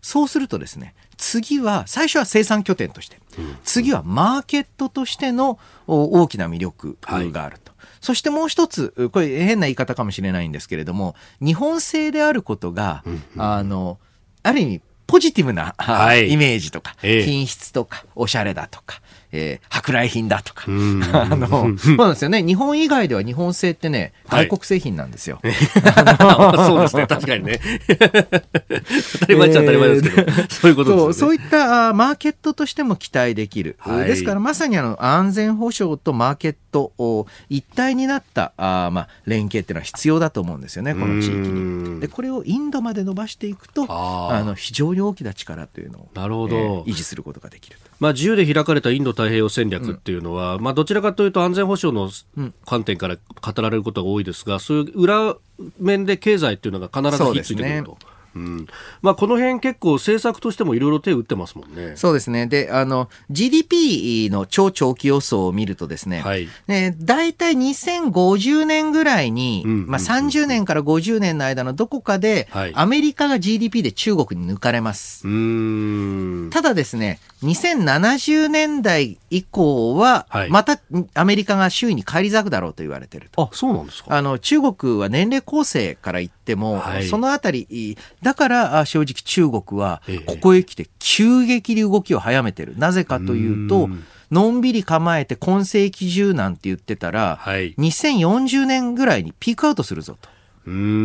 そうするとですね、次は、最初は生産拠点として、うん、次はマーケットとしての大きな魅力があると。はい。そしてもう一つ、これ変な言い方かもしれないんですけれども、日本製であることが、うんうん、あの、ある意味ポジティブな、はい、イメージとか、品質とか、おしゃれだとか、えー、舶来品だとか。あの、そうなんですよね。日本以外では日本製ってね、外国製品なんですよ。そうですね。確かにね。当たり前っちゃ当たり前ですけど、そういうことですね。そういったマーケットとしても期待できる。はい、ですからまさにあの安全保障とマーケットを一体になったあまあ連携っていうのは必要だと思うんですよね、この地域に。で、これをインドまで伸ばしていくと、あの非常に大きな力というのを、なるほど、えー、維持することができる。まあ、自由で開かれたインド太平洋戦略っていうのは、うん、まあ、どちらかというと安全保障の観点から語られることが多いですが、そういう裏面で経済っていうのが必ずひっついてくると。うんまあ、この辺結構政策としてもいろいろ手を打ってますもんね。そうですね。で、あの、GDP の超長期予想を見るとですね、はい、ね大体2050年ぐらいに、うんうんうん、まあ、30年から50年の間のどこかで、はい、アメリカが GDP で中国に抜かれます。ただですね、2070年代以降は、またアメリカが周囲に返り咲くだろうと言われてると。あ、そうなんですか？あの、中国は年齢構成から言っても、はい、そのあたり、だから正直中国はここへ来て急激に動きを早めてる。なぜかというと、のんびり構えて今世紀中なんて言ってたら、はい、2040年ぐらいにピークアウトするぞと。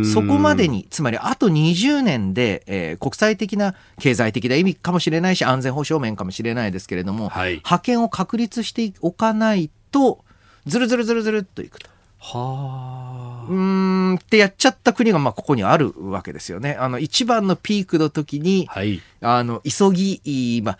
そこまでに、つまりあと20年で、えー、国際的な経済的な意味かもしれないし、安全保障面かもしれないですけれども、はい、覇権を確立しておかないと、ずるずるずるずるっといくと。はあ。うんってやっちゃった国がまあここにあるわけですよね。あの一番のピークの時に、はい、あの急ぎ、まあ、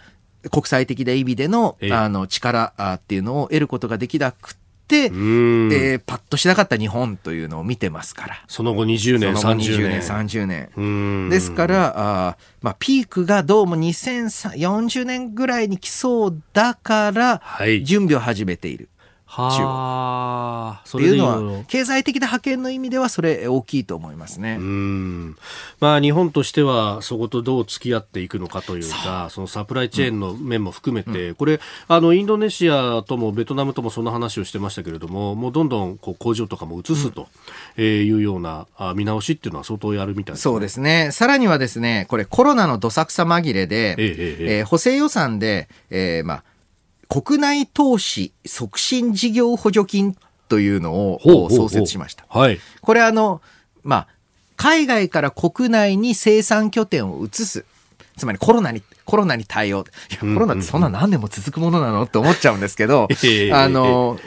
国際的な意味でのあの力っていうのを得ることができなく、えー、パッとしなかった日本というのを見てますから。その後20年、その後20年、30年。ですから、あまあ、ピークがどうも2040年ぐらいに来そうだから、準備を始めている。はあ、っていうのは経済的な覇権の意味ではそれ大きいと思いますね。うん。まあ日本としてはそことどう付き合っていくのかというかそのサプライチェーンの面も含めて、うん、これあのインドネシアともベトナムともそんな話をしてましたけれどももうどんどんこう工場とかも移すというような見直しっていうのは相当やるみたいです、ね、そうですね。さらにはですねこれコロナのどさくさ紛れで、えええ。えー、補正予算で、えー、まあ国内投資促進事業補助金というのを創設しました。はい、これあの、まあ、海外から国内に生産拠点を移す。つまりコロナに、コロナに対応。いや、コロナってそんな何年も続くものなの？って思っちゃうんですけど、あの、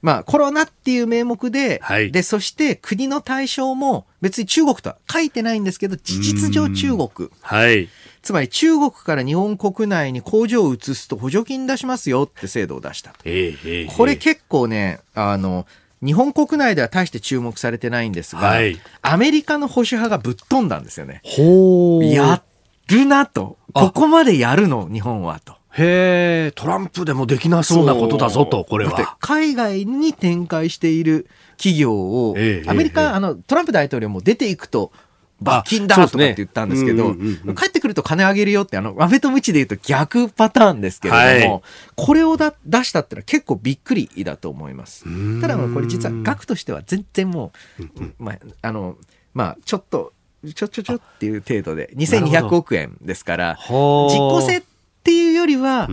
まあ、コロナっていう名目で、はい、で、そして国の対象も別に中国とは書いてないんですけど、事実上中国。はい。つまり中国から日本国内に工場を移すと補助金出しますよって制度を出した。えー、これ結構ね、あの、日本国内では大して注目されてないんですが、はい、アメリカの保守派がぶっ飛んだんですよね。ほやるなと。ここまでやるの、日本はと。へえ、トランプでもできなそうなことだぞと、これは。海外に展開している企業を、えー、アメリカ、えー、あの、トランプ大統領も出ていくと、罰金だとかって言ったんですけど、帰ってくると金あげるよって、あの、アメとムチで言うと逆パターンですけれども、はい、これをだ出したってのは結構びっくりだと思います。ただ、これ実は額としては全然もう、まあ、あの、まあ、ちょっと、ちょちょちょっていう程度で、2200億円ですから、実効性っていうよりは、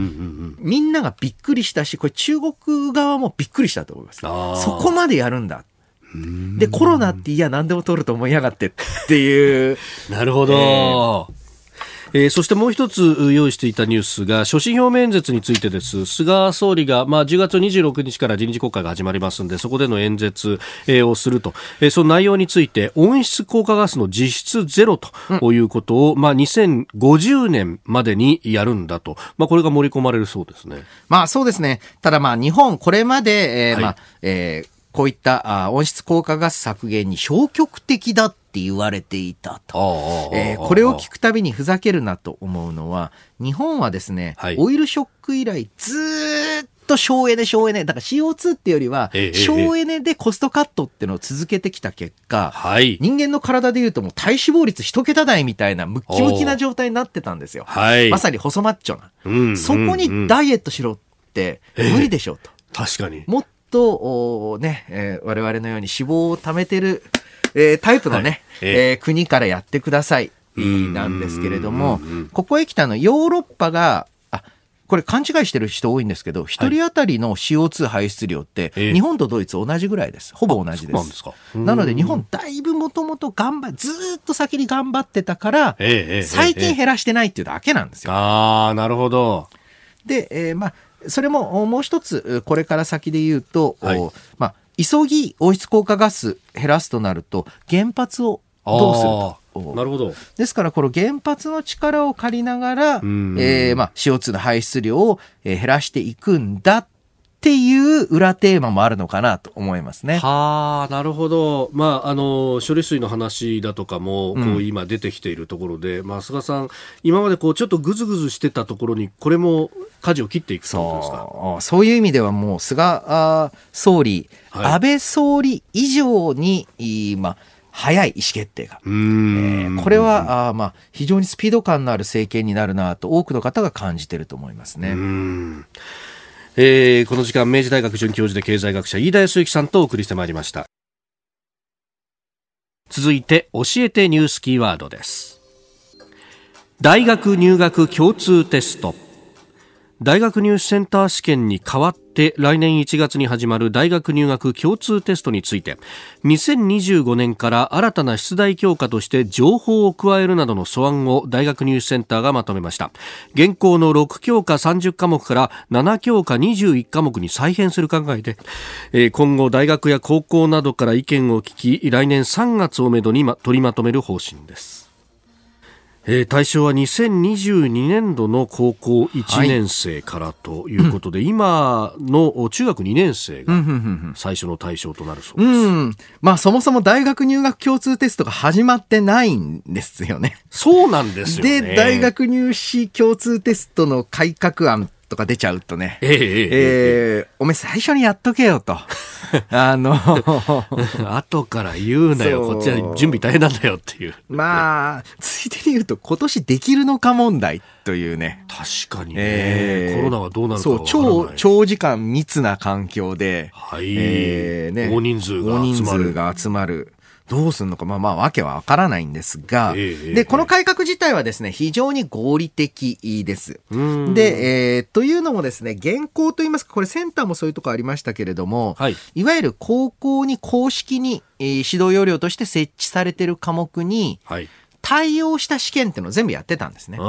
みんながびっくりしたし、これ中国側もびっくりしたと思います。そこまでやるんだ。で、コロナっていや何でも取ると思いやがってっていう。なるほど。えーえー、そしてもう一つ用意していたニュースが所信表明演説についてです。菅総理が、まあ、10月26日から臨時国会が始まりますのでそこでの演説、えー、をすると、えー、その内容について温室効果ガスの実質ゼロということを、うん、まあ、2050年までにやるんだと、まあ、これが盛り込まれるそうですね。まあそうですね。ただまあ日本これまで、えー、はい、まあえーこういったあ温室効果ガス削減に消極的だって言われていたと、えー、これを聞くたびにふざけるなと思うのは日本はですね、はい、オイルショック以来ずっと省エネ省エネだから CO2 っていうよりは省エネでコストカットっていうのを続けてきた結果、はい、人間の体でいうともう体脂肪率一桁台みたいなムッキムキな状態になってたんですよ、はい、まさに細マッチョな、うん、そこにダイエットしろって無理でしょうと、確かに。もっと、ね、えー、我々のように脂肪を貯めてる、えー、タイプのね、はい、えー、国からやってください。なんですけれども、ここへ来たのヨーロッパが、あ、これ勘違いしてる人多いんですけど、一人当たりの CO2 排出量って、日本とドイツ同じぐらいです。ほぼ同じです。なので日本だいぶもともと頑張、ずっと先に頑張ってたから、最近減らしてないっていうだけなんですよ。ああ、なるほど。で、えー、まあ、それももう一つ、これから先で言うと、はい、まあ、急ぎ温室効果ガス減らすとなると、原発をどうすると。なるほど。ですから、この原発の力を借りながら、えー、まあ、CO2 の排出量を減らしていくんだっていう裏テーマもあるのかなと思いますね。はあ、なるほど。まあ、あの、処理水の話だとかも、こう、今出てきているところで、うん、まあ、菅さん、今までこう、ちょっとぐずぐずしてたところに、これも舵を切っていくそうですか？そういう意味ではもう、菅総理、はい、安倍総理以上に、まあ、早い意思決定が。えー、これはあまあ非常にスピード感のある政権になるなと多くの方が感じていると思いますね。えー、この時間明治大学准教授で経済学者飯田康之さんとお送りしてまいりました。続いて教えてニュースキーワードです。大学入学共通テスト。大学入試センター試験に代わって来年1月に始まる大学入学共通テストについて2025年から新たな出題強化として情報を加えるなどの素案を大学入試センターがまとめました。現行の6教科30科目から7教科21科目に再編する考えで今後大学や高校などから意見を聞き来年3月をめどに取りまとめる方針です。えー、対象は2022年度の高校1年生からということで、はい、今の中学2年生が最初の対象となるそうです。うん、まあそもそも大学入学共通テストが始まってないんですよね。そうなんですよね。で、大学入試共通テストの改革案とか出ちゃうとね、えー、えー、えー、お前最初にやっとけよと。あの 後から言うなよ、こっちは準備大変なんだよっていう。まあ、ついでに言うと、今年できるのか問題というね。確かにね、えー、コロナはどうなるかそう、超、長時間密な環境で、はい、えー、ね、大人数が集まる。どうするのか、まあまあ、わけはわからないんですが、えー、で、この改革自体はですね、非常に合理的です。で、えー、というのもですね、現行といいます。か、これセンターもそういうとこありましたけれども、はい、いわゆる高校に公式に、えー、指導要領として設置されている科目に、はい。対応した試験っていうのを全部やってたんですね。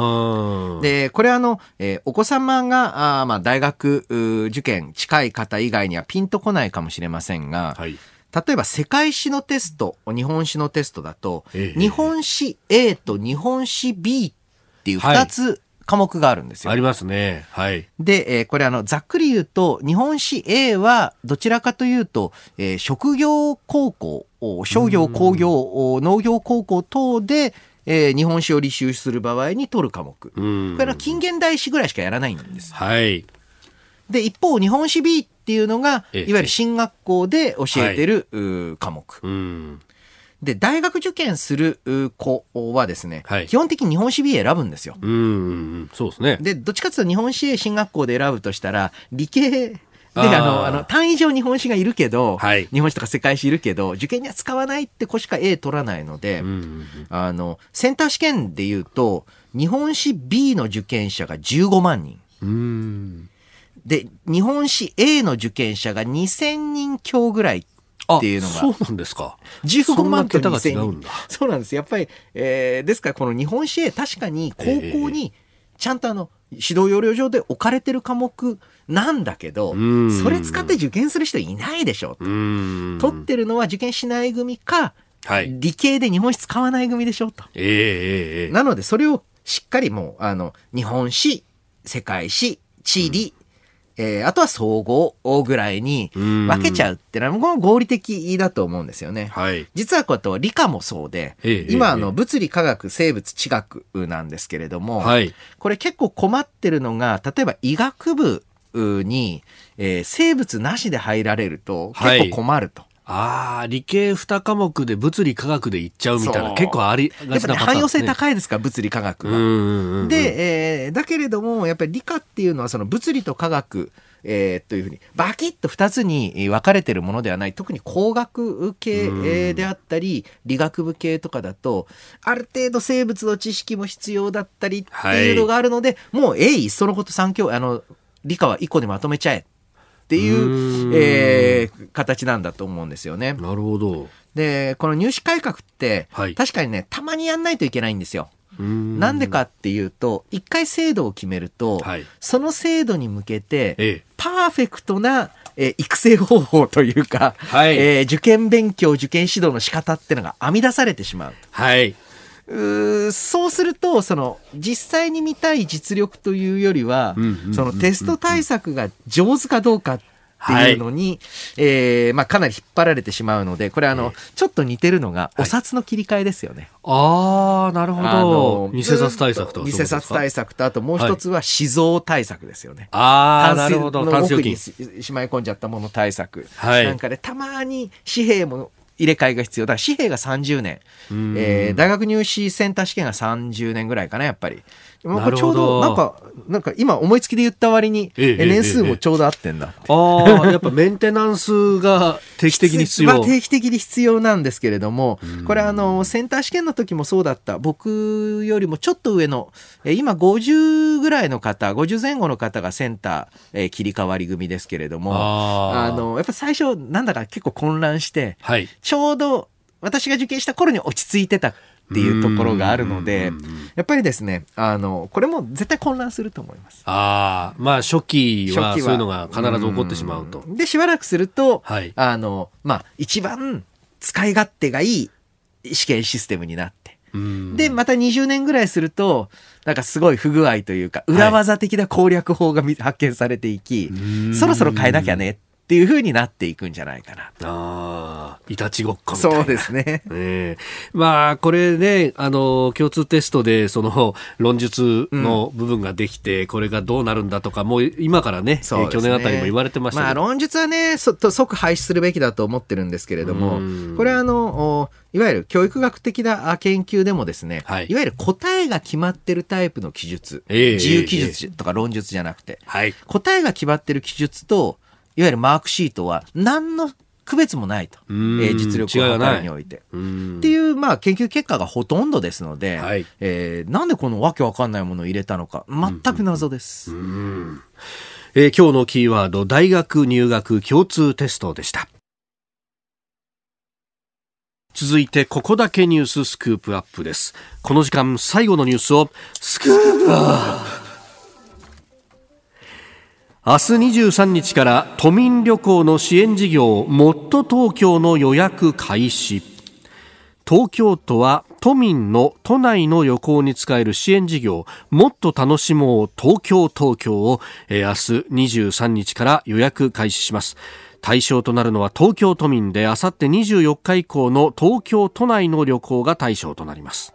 で、これあの、えー、お子様が、あまあ、大学受験近い方以外にはピンとこないかもしれませんが、はい、例えば世界史のテスト、日本史のテストだと、え日本史 A と日本史 B っていう2つ、科目があるんですよ。ありますね。はい。で、えー、これあの、ざっくり言うと、日本史 A はどちらかというと、えー、職業高校、商業工業、農業高校等で、えー、日本史を履修する場合に取る科目。これは近現代史ぐらいしかやらないんです。はい。で、一方、日本史 B っていうのが、いわゆる進学校で教えてる、はい、科目。で、大学受験する子はですね、はい、基本的に日本史 B 選ぶんですよ。うん、そうですね。で、どっちかというと日本史 A 進学校で選ぶとしたら、理系で、あの、あの、単位上日本史がいるけど、はい、日本史とか世界史いるけど、受験には使わないって子しか A 取らないので、あの、センター試験で言うと、日本史 B の受験者が15万人。うんで、日本史 A の受験者が2000人強ぐらいっていうのが。そうなんですか。15万と2000人。そうなんです。やっぱり、えー、ですからこの日本史 A 確かに高校にちゃんとあの、指導要領上で置かれてる科目なんだけど、それ使って受験する人いないでしょ。取ってるのは受験しない組か、はい、理系で日本史使わない組でしょと。えー、なのでそれをしっかりもう、あの、日本史、世界史、地理、えー、あとは総合ぐらいに分けちゃうってのは、この合理的だと思うんですよね。はい、実はこう理科もそうで、え今、あの、物理科学、生物、地学なんですけれども、はい、これ結構困ってるのが、例えば医学部に、えー、生物なしで入られると結構困ると。はいああ、理系2科目で物理科学でいっちゃうみたいな、結構ありがちなパターン、ね、汎用性高いですか、物理科学は。で、えー、だけれども、やっぱり理科っていうのは、その物理と科学、えー、というふうに、バキッと2つに分かれてるものではない、特に工学系であったり、理学部系とかだと、ある程度生物の知識も必要だったりっていうのがあるので、はい、もう、えい、そのこと3教、あの、理科は1個でまとめちゃえ。っていう、えー、形なんだと思うんですよね。なるほど。で、この入試改革って、はい、確かにね、たまにやんないといけないんですよ。なんでかっていうと、一回制度を決めると、はい、その制度に向けて、ええ、パーフェクトな、えー、育成方法というか、はい、えー、受験勉強、受験指導の仕方っていうのが編み出されてしまう。はい。うそうするとその実際に見たい実力というよりは、そのテスト対策が上手かどうかっていうのに、はい、えー、まあ、かなり引っ張られてしまうのでこれあの、えー、ちょっと似てるのがお札の切り替えですよね。はい、ああなるほど。偽札対策と偽札対策とあともう一つは死蔵対策ですよね。ああなるほど。タンスの奥にしまい込んじゃったもの対策、はい、なんかでたまに紙幣も入れ替えが必要。だから紙幣が30年、えー、大学入試センター試験が30年ぐらいかなやっぱり。もうこれちょうどなんかなんか今思いつきで言った割に、ええ年数もちょうど合ってんだ、え、ああやっぱメンテナンスが定期的に必要、まあ、定期的に必要なんですけれどもこれあのセンター試験の時もそうだった。僕よりもちょっと上の今50ぐらいの方50前後の方がセンター、切り替わり組ですけれどもあのやっぱ最初なんだか結構混乱して、はい、ちょうど私が受験した頃に落ち着いてたっていうところがあるので、やっぱりですね、あの、これも絶対混乱すると思います。ああ、まあ初期はそういうのが必ず起こってしまうと。で、しばらくすると、はい、あの、まあ一番使い勝手がいい試験システムになって、で、また20年ぐらいすると、なんかすごい不具合というか、裏技的な攻略法が発見されていき、はい、そろそろ変えなきゃねっていうふうになっていくんじゃないかなああ、いたちごっこみたいな。そうですね。ええ。ー、まあ、これね、あの、共通テストで、その、論述の部分ができて、うん、これがどうなるんだとか、もう今からね、ね。去年あたりも言われてましたまあ、論述はね、そ即廃止するべきだと思ってるんですけれども、これはあの、いわゆる教育学的な研究でもですね、はい、いわゆる答えが決まってるタイプの記述、えー、自由記述とか論述じゃなくて、はい、答えが決まってる記述と、いわゆるマークシートは何の区別もないと、えー、実力を測るにおいて。っていう、まあ、研究結果がほとんどですので、はい、えー、なんでこのわけわかんないものを入れたのか、全く謎です。えー、今日のキーワード、大学入学共通テストでした。続いて、ここだけニューススクープアップです。この時間、最後のニュースを、スクープアップ明日23日から都民旅行の支援事業もっと東京の予約開始。東京都は都民の都内の旅行に使える支援事業もっと楽しもう東京東京を明日23日から予約開始します。対象となるのは東京都民であさって24日以降の東京都内の旅行が対象となります。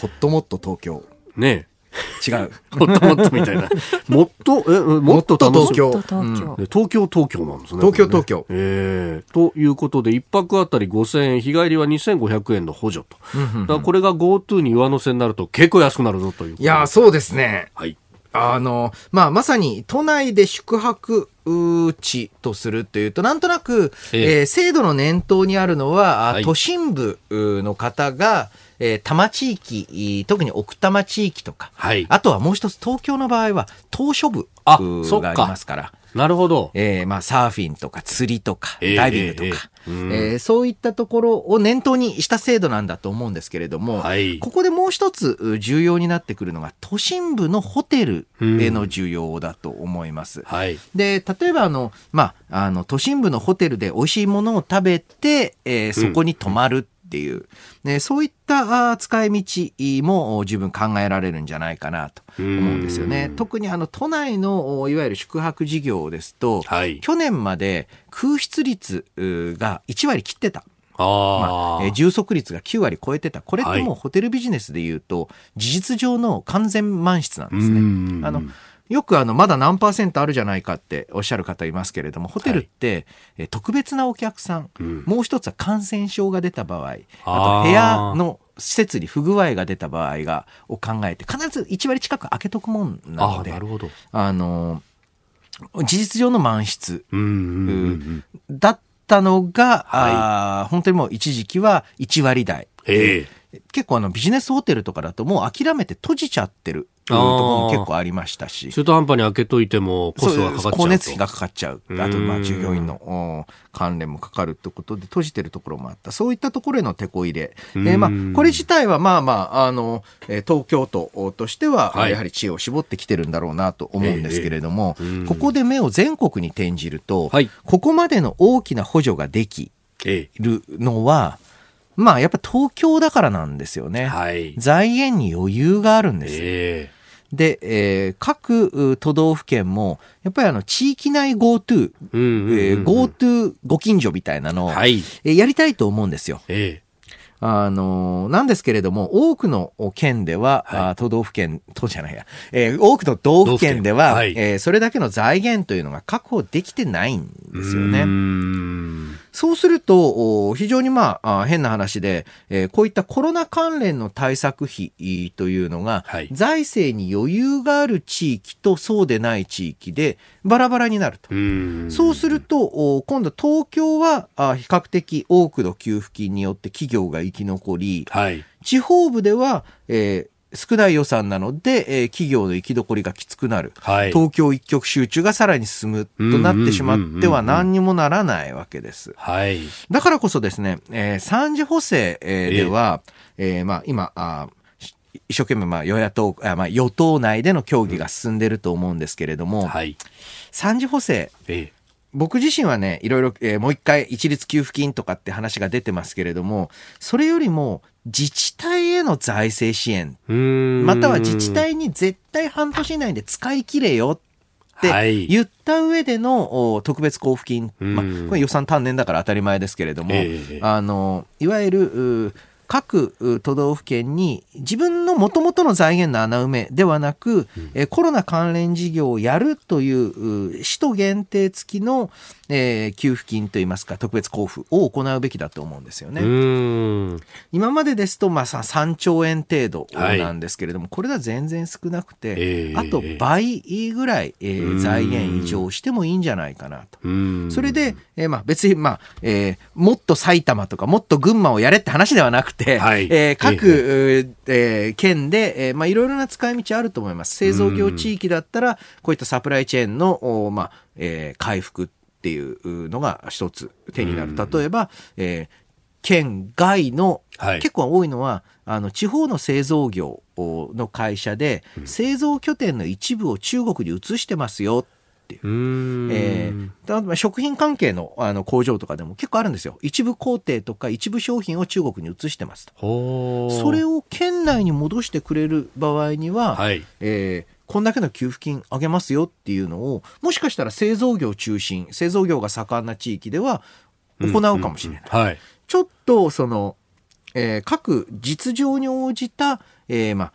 ホットモット東京。ね違う。もっともっとみたいな。もっと、え、もっと東京。東京、東京、東京なんですね。東京、東京。ええということで、一泊あたり5000円、日帰りは2500円の補助と。これが GoTo に上乗せになると結構安くなるぞという。いや、そうですね。はい。あの、まあ、まさに都内で宿泊地とするというと、なんとなく、えええー、制度の念頭にあるのは、はい、都心部の方が、えー、多摩地域、特に奥多摩地域とか、はい、あとはもう一つ東京の場合は島し部がありますから。なるほど。えー、まあ、サーフィンとか釣りとか、ダイビングとか、えーえー、えー、そういったところを念頭にした制度なんだと思うんですけれども、はい、ここでもう一つ重要になってくるのが、都心部のホテルへの需要だと思います。はい、で、例えばあの、まあ、あの、都心部のホテルで美味しいものを食べて、えー、そこに泊まるっていう、ね、そういった使い道も十分考えられるんじゃないかなと思うんですよね。特にあの都内のいわゆる宿泊事業ですと、はい、去年まで空室率が1割切ってた。あまあ、充足率が9割超えてた。これってもうホテルビジネスでいうと、事実上の完全満室なんですね。あのよくあのまだ何パーセントあるじゃないかっておっしゃる方いますけれどもホテルって、はい、特別なお客さん、うん、もう一つは感染症が出た場合あと部屋の施設に不具合が出た場合がを考えて必ず1割近く開けとくもんなのであの事実上の満室だったのが、はい、あ本当にもう一時期は1割台。結構あのビジネスホテルとかだともう諦めて閉じちゃってるところも結構ありましたし。中途半端に開けといてもコストがかかっちゃう光熱費がかかっちゃう。あと、まあ、従業員の関連もかかるってことで閉じてるところもあった。そういったところへの手こ入れ。えまあ、これ自体はまあまあ、あの、東京都としては、やはり知恵を絞ってきてるんだろうなと思うんですけれども、ここで目を全国に転じると、はい、ここまでの大きな補助ができるのは、まあやっぱ東京だからなんですよね。はい、財源に余裕があるんです。えーで、えー、各都道府県も、やっぱりあの、地域内 GoTo、うんうんうんえー、GoTo ご近所みたいなのを、はい、えー、やりたいと思うんですよ。えあの、なんですけれども、多くの県では、はい、都道府県、都じゃないや、えー、多くの道府県では、はい、えー、それだけの財源というのが確保できてないんですよね。そうすると、非常にまあ、変な話で、えー、こういったコロナ関連の対策費というのが、はい、財政に余裕がある地域とそうでない地域でバラバラになると。そうすると、今度東京は比較的多くの給付金によって企業が生き残り、はい、地方部では、えー、少ない予算なので、えー、企業の生き残りがきつくなる、はい、東京一極集中がさらに進むとなってしまっては何にもならないわけです。はい、だからこそですね、えー、三次補正、えー、では、えー、まあ、今あ一生懸命まあ与野党あ、まあ、与党内での協議が進んでいると思うんですけれども、はい、三次補正、えー僕自身はね、いろいろ、えー、もう一回一律給付金とかって話が出てますけれども、それよりも自治体への財政支援、または自治体に絶対半年以内で使い切れよって言った上での特別交付金、まあ、これ予算単年だから当たり前ですけれども、えー、あの、いわゆる、各都道府県に自分のもともとの財源の穴埋めではなく、うん、コロナ関連事業をやるという使途限定付きの、えー、給付金といいますか特別交付を行うべきだと思うんですよね。今までですと、まあ、3兆円程度なんですけれども、はい、これは全然少なくて、えー、あと倍ぐらい、えー、財源異常してもいいんじゃないかなと。それで、えーまあ、別に、まあえー、もっと埼玉とかもっと群馬をやれって話ではなくて、はい、えー、各、えー、県で、えーまあ、いろいろな使い道あると思います。製造業地域だったらこういったサプライチェーンの、まあえー、回復っていうのが一つ手になる。例えば、えー、県外の、はい、結構多いのはあの地方の製造業の会社で、製造拠点の一部を中国に移してますよっていう。えー、食品関係のあの工場とかでも結構あるんですよ。一部工程とか一部商品を中国に移してますと。それを県内に戻してくれる場合には、はい、えーこんだけの給付金あげますよっていうのを、もしかしたら製造業中心、製造業が盛んな地域では行うかもしれない。うんうんはい、ちょっと、その、えー、各実情に応じた、えー、まあ、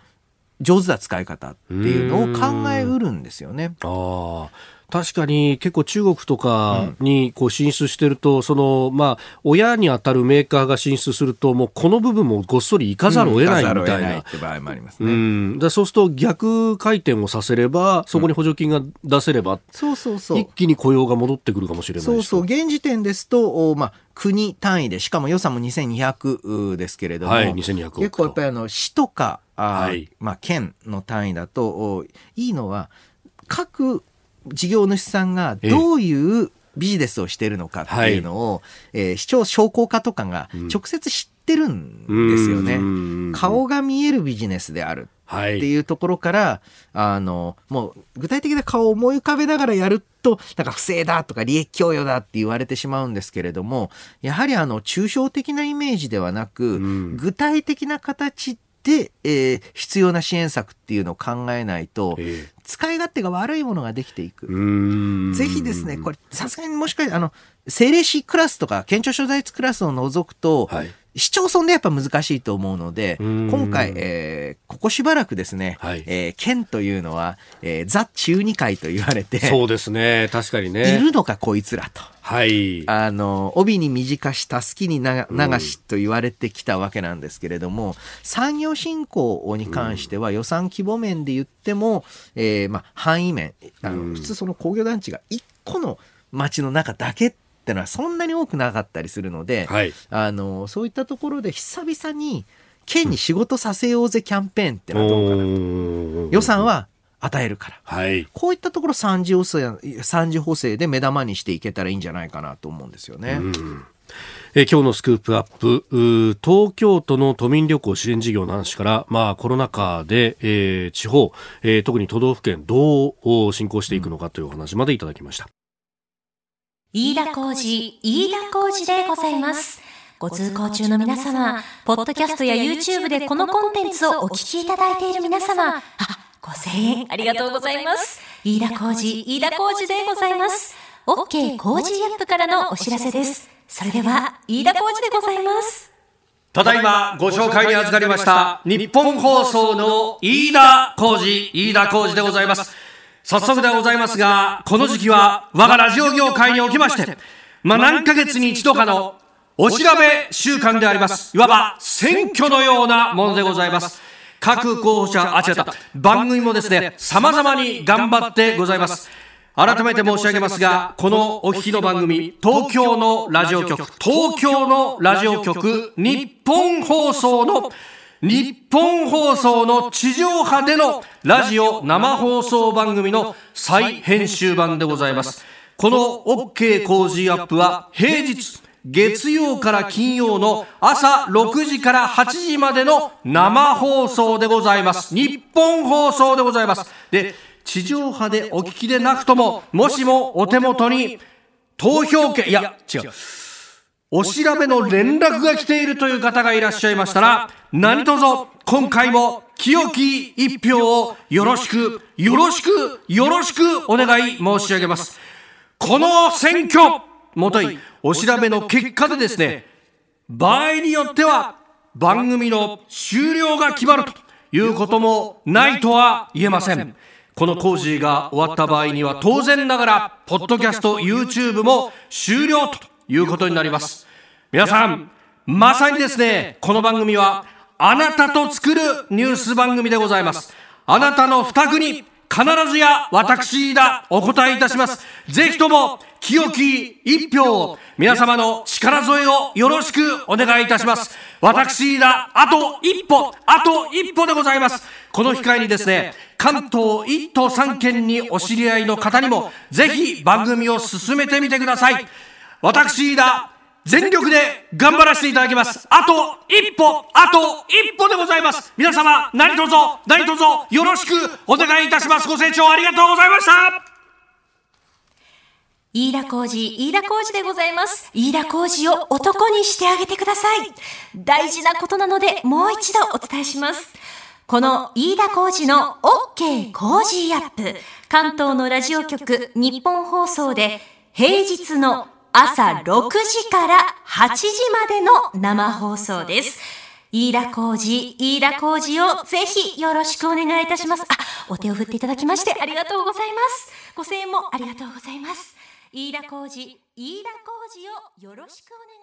上手な使い方っていうのを考えうるんですよね。ああ。確かに結構中国とかにこう進出してると、うん、そのまあ親に当たるメーカーが進出するともうこの部分もごっそり行かざるを得ないみたいな、場合もありますね。うん、だそうすると逆回転をさせればそこに補助金が出せれば、うん、そうそうそう。一気に雇用が戻ってくるかもしれないそうそう。現時点ですとまあ国単位でしかも予算も2200ですけれども、はい、2200結構やっぱりあの市とかあ、はい、まあ、県の単位だといいのは各事業主さんがどういうビジネスをしているのかっていうのを、ええー、視聴商工課とかが直接知ってるんですよね。顔が見えるビジネスであるっていうところから、はい、あの、もう具体的な顔を思い浮かべながらやると、なんか不正だとか利益供与だって言われてしまうんですけれども、やはりあの、抽象的なイメージではなく、具体的な形で、えー、必要な支援策っていうのを考えないと、えー、使い勝手が悪いものができていく。ぜひですね、これ、さすがにもしかして、あの、政令市クラスとか県庁所在地クラスを除くと、はい市町村でやっぱ難しいと思うので、今回、えー、ここしばらくですね、はい、えー、県というのは、えー、ザ中二会と言われて、そうですね、確かにね。いるのかこいつらと。はい。あの、帯に短し、たすきに流しと言われてきたわけなんですけれども、産業振興に関しては予算規模面で言っても、えー、まあ、範囲面、あの、普通その工業団地が1個の町の中だけってのはそんなに多くなかったりするので、はい、あのそういったところで久々に県に仕事させようぜキャンペーンってのはどうかなと。予算は与えるから、はい、こういったところ三次補正三次補正で目玉にしていけたらいいんじゃないかなと思うんですよね。え今日のスクープアップ東京都の都民旅行支援事業の話から、まあ、コロナ禍で、えー、地方、えー、特に都道府県どう進行していくのかというお話までいただきました。飯田浩二、飯田浩二でございます。ご通行中の皆様、ポッドキャストや YouTube でこのコンテンツをお聞きいただいている皆様、あ、5000円ありがとうございます。飯田浩二、飯田浩二でございます。OK 工事アップからのお知らせです。それでは、飯田浩二でございます。ただいまご紹介に預かりました日本放送の飯田浩二、飯田浩二でございます。早速でございますが、この時期は我がラジオ業界におきまして、まあ、何ヶ月に一度かのお調べ週間であります。いわば選挙のようなものでございます。各候補者、あ、違った、番組もですね、様々に頑張ってございます。改めて申し上げますが、このお聞きの番組、東京のラジオ局、東京のラジオ局、日本放送の日本放送の地上波でのラジオ生放送番組の再編集版でございます。この OK 工事アップは平日、月曜から金曜の朝6時から8時までの生放送でございます。日本放送でございます。で、地上波でお聞きでなくとも、もしもお手元に投票権、いや、違う。お調べの連絡が来ているという方がいらっしゃいましたら、何卒今回も清き一票をよろしく、よろしく、よろしくお願い申し上げます。この選挙、もとい、お調べの結果でですね、場合によっては番組の終了が決まるということもないとは言えません。この工事が終わった場合には当然ながら、ポッドキャスト、YouTube も終了ということになります。皆さん、まさにですね、この番組は、あなたと作るニュース番組でございます。あなたの負託に必ずや私だお答えいたします。ぜひとも清き一票を皆様の力添えをよろしくお願いいたします。私だあと一歩、あと一歩でございます。この機会にですね、関東1都3県にお知り合いの方にもぜひ番組を進めてみてください。私だ全力で頑張らせていただきます。あと一歩、あと一歩でございます。皆様、何卒、何卒よろしくお願いいたします。ご清聴ありがとうございました。飯田浩二、飯田浩二でございます。飯田浩二を男にしてあげてください。大事なことなので、もう一度お伝えします。この飯田浩二の OK 工事アップ、関東のラジオ局日本放送で平日の朝6時から8時までの生放送です。飯田浩二、飯田浩二をぜひよろしくお願いいたします。あ、お手を振っていただきましてありがとうございます。ご声援もありがとうございます。飯田浩二、飯田浩二をよろしくお願いします。